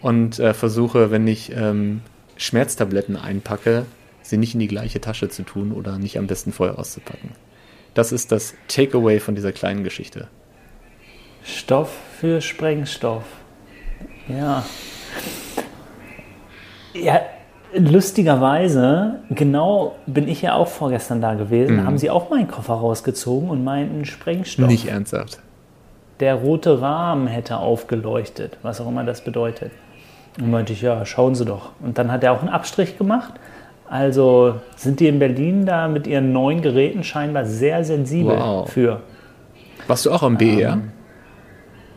Und äh, versuche, wenn ich ähm, Schmerztabletten einpacke, sie nicht in die gleiche Tasche zu tun oder nicht am besten vorher auszupacken. Das ist das Takeaway von dieser kleinen Geschichte. Stoff für Sprengstoff. Ja. Ja, lustigerweise, genau bin ich ja auch vorgestern da gewesen, mhm. haben sie auch meinen Koffer rausgezogen und meinten Sprengstoff. Nicht ernsthaft. Der rote Rahmen hätte aufgeleuchtet, was auch immer das bedeutet. Und meinte ich, ja, schauen Sie doch. Und dann hat er auch einen Abstrich gemacht also sind die in Berlin da mit ihren neuen Geräten scheinbar sehr sensibel wow. für. Warst du auch am BER? Ähm,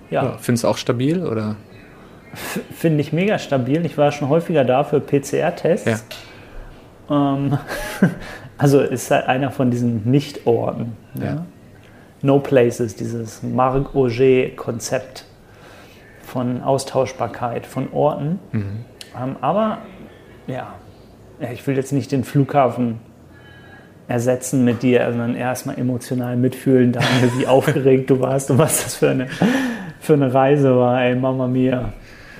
ja. ja. Findest du auch stabil oder? Finde ich mega stabil. Ich war schon häufiger da für PCR-Tests. Ja. Ähm, (laughs) also ist halt einer von diesen Nicht-Orten. Ja. No Places, dieses Marc Auger-Konzept von Austauschbarkeit von Orten. Mhm. Ähm, aber ja, ich will jetzt nicht den Flughafen ersetzen mit dir, sondern erstmal emotional mitfühlen, Daniel, wie (laughs) aufgeregt du warst und was das für eine, für eine Reise war, ey, Mama mia.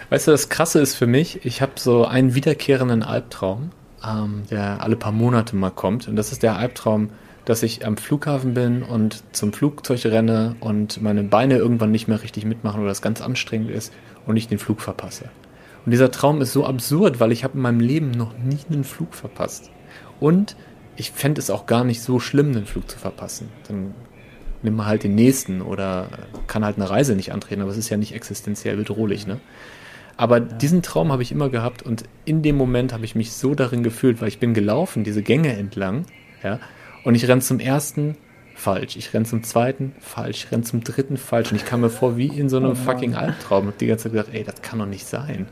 Weißt du, das Krasse ist für mich, ich habe so einen wiederkehrenden Albtraum, ähm, der alle paar Monate mal kommt. Und das ist der Albtraum, dass ich am Flughafen bin und zum Flugzeug renne und meine Beine irgendwann nicht mehr richtig mitmachen oder das ganz anstrengend ist und ich den Flug verpasse. Und dieser Traum ist so absurd, weil ich habe in meinem Leben noch nie einen Flug verpasst. Und ich fände es auch gar nicht so schlimm, den Flug zu verpassen. Dann nimm mal halt den nächsten oder kann halt eine Reise nicht antreten, aber es ist ja nicht existenziell bedrohlich, ne? Aber ja. diesen Traum habe ich immer gehabt und in dem Moment habe ich mich so darin gefühlt, weil ich bin gelaufen, diese Gänge entlang, ja, und ich renne zum ersten falsch, ich renne zum zweiten falsch, ich renne zum dritten falsch und ich kam mir vor wie in so einem oh fucking Albtraum und die ganze Zeit gedacht, ey, das kann doch nicht sein.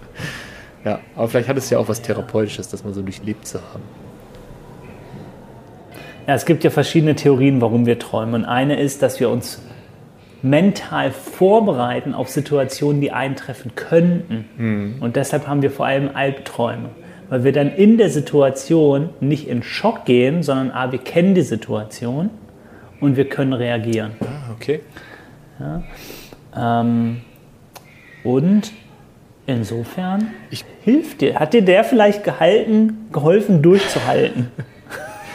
(laughs) ja, aber vielleicht hat es ja auch was Therapeutisches, das mal so durchlebt zu haben. Ja, es gibt ja verschiedene Theorien, warum wir träumen. Und eine ist, dass wir uns mental vorbereiten auf Situationen, die eintreffen könnten. Mhm. Und deshalb haben wir vor allem Albträume weil wir dann in der Situation nicht in Schock gehen, sondern ah, wir kennen die Situation und wir können reagieren. Ah, okay. Ja, ähm, und insofern ich hilft dir. Hat dir der vielleicht gehalten, geholfen, durchzuhalten?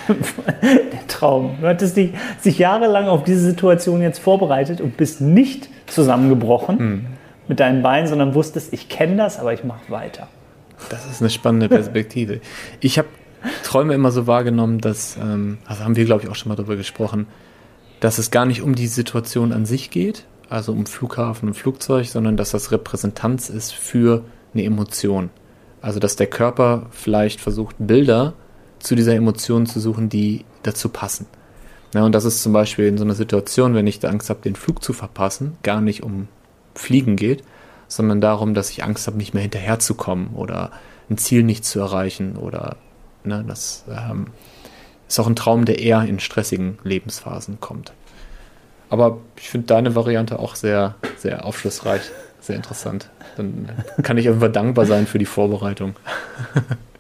(laughs) der Traum. Du hattest dich, sich jahrelang auf diese Situation jetzt vorbereitet und bist nicht zusammengebrochen mhm. mit deinen Beinen, sondern wusstest, ich kenne das, aber ich mache weiter. Das ist eine spannende Perspektive. Ich habe Träume immer so wahrgenommen, dass, ähm, also haben wir, glaube ich, auch schon mal darüber gesprochen, dass es gar nicht um die Situation an sich geht, also um Flughafen und Flugzeug, sondern dass das Repräsentanz ist für eine Emotion. Also dass der Körper vielleicht versucht, Bilder zu dieser Emotion zu suchen, die dazu passen. Ja, und das ist zum Beispiel in so einer Situation, wenn ich Angst habe, den Flug zu verpassen, gar nicht um Fliegen geht, sondern darum, dass ich Angst habe, nicht mehr hinterherzukommen oder ein Ziel nicht zu erreichen oder ne, das ähm, ist auch ein Traum, der eher in stressigen Lebensphasen kommt. Aber ich finde deine Variante auch sehr, sehr aufschlussreich, sehr interessant. Dann kann ich irgendwann dankbar sein für die Vorbereitung. (laughs)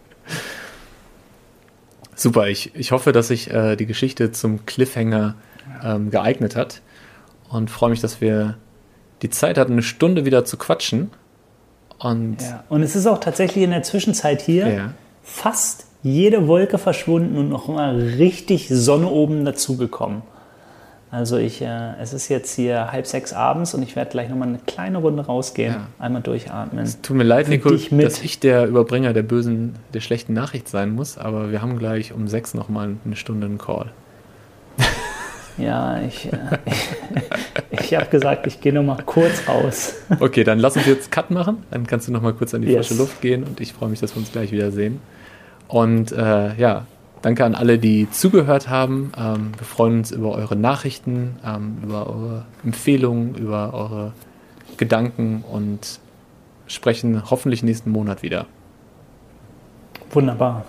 Super, ich, ich hoffe, dass sich äh, die Geschichte zum Cliffhanger ähm, geeignet hat und freue mich, dass wir die Zeit hat, eine Stunde wieder zu quatschen. Und, ja. und es ist auch tatsächlich in der Zwischenzeit hier ja. fast jede Wolke verschwunden und noch mal richtig Sonne oben dazugekommen. Also ich, äh, es ist jetzt hier halb sechs abends und ich werde gleich noch mal eine kleine Runde rausgehen, ja. einmal durchatmen. Es tut mir leid, Nico, dass ich der Überbringer der bösen, der schlechten Nachricht sein muss, aber wir haben gleich um sechs noch mal eine Stunde einen Call. (laughs) Ja, ich, äh, (laughs) ich, ich habe gesagt, ich gehe noch mal kurz raus. (laughs) Okay, dann lass uns jetzt Cut machen. Dann kannst du noch mal kurz an die yes. frische Luft gehen und ich freue mich, dass wir uns gleich wiedersehen. Und äh, ja, danke an alle, die zugehört haben. Ähm, wir freuen uns über eure Nachrichten, ähm, über eure Empfehlungen, über eure Gedanken und sprechen hoffentlich nächsten Monat wieder. Wunderbar.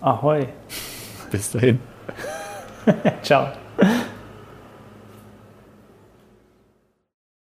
Ahoi. Bis dahin. (laughs) Ciao.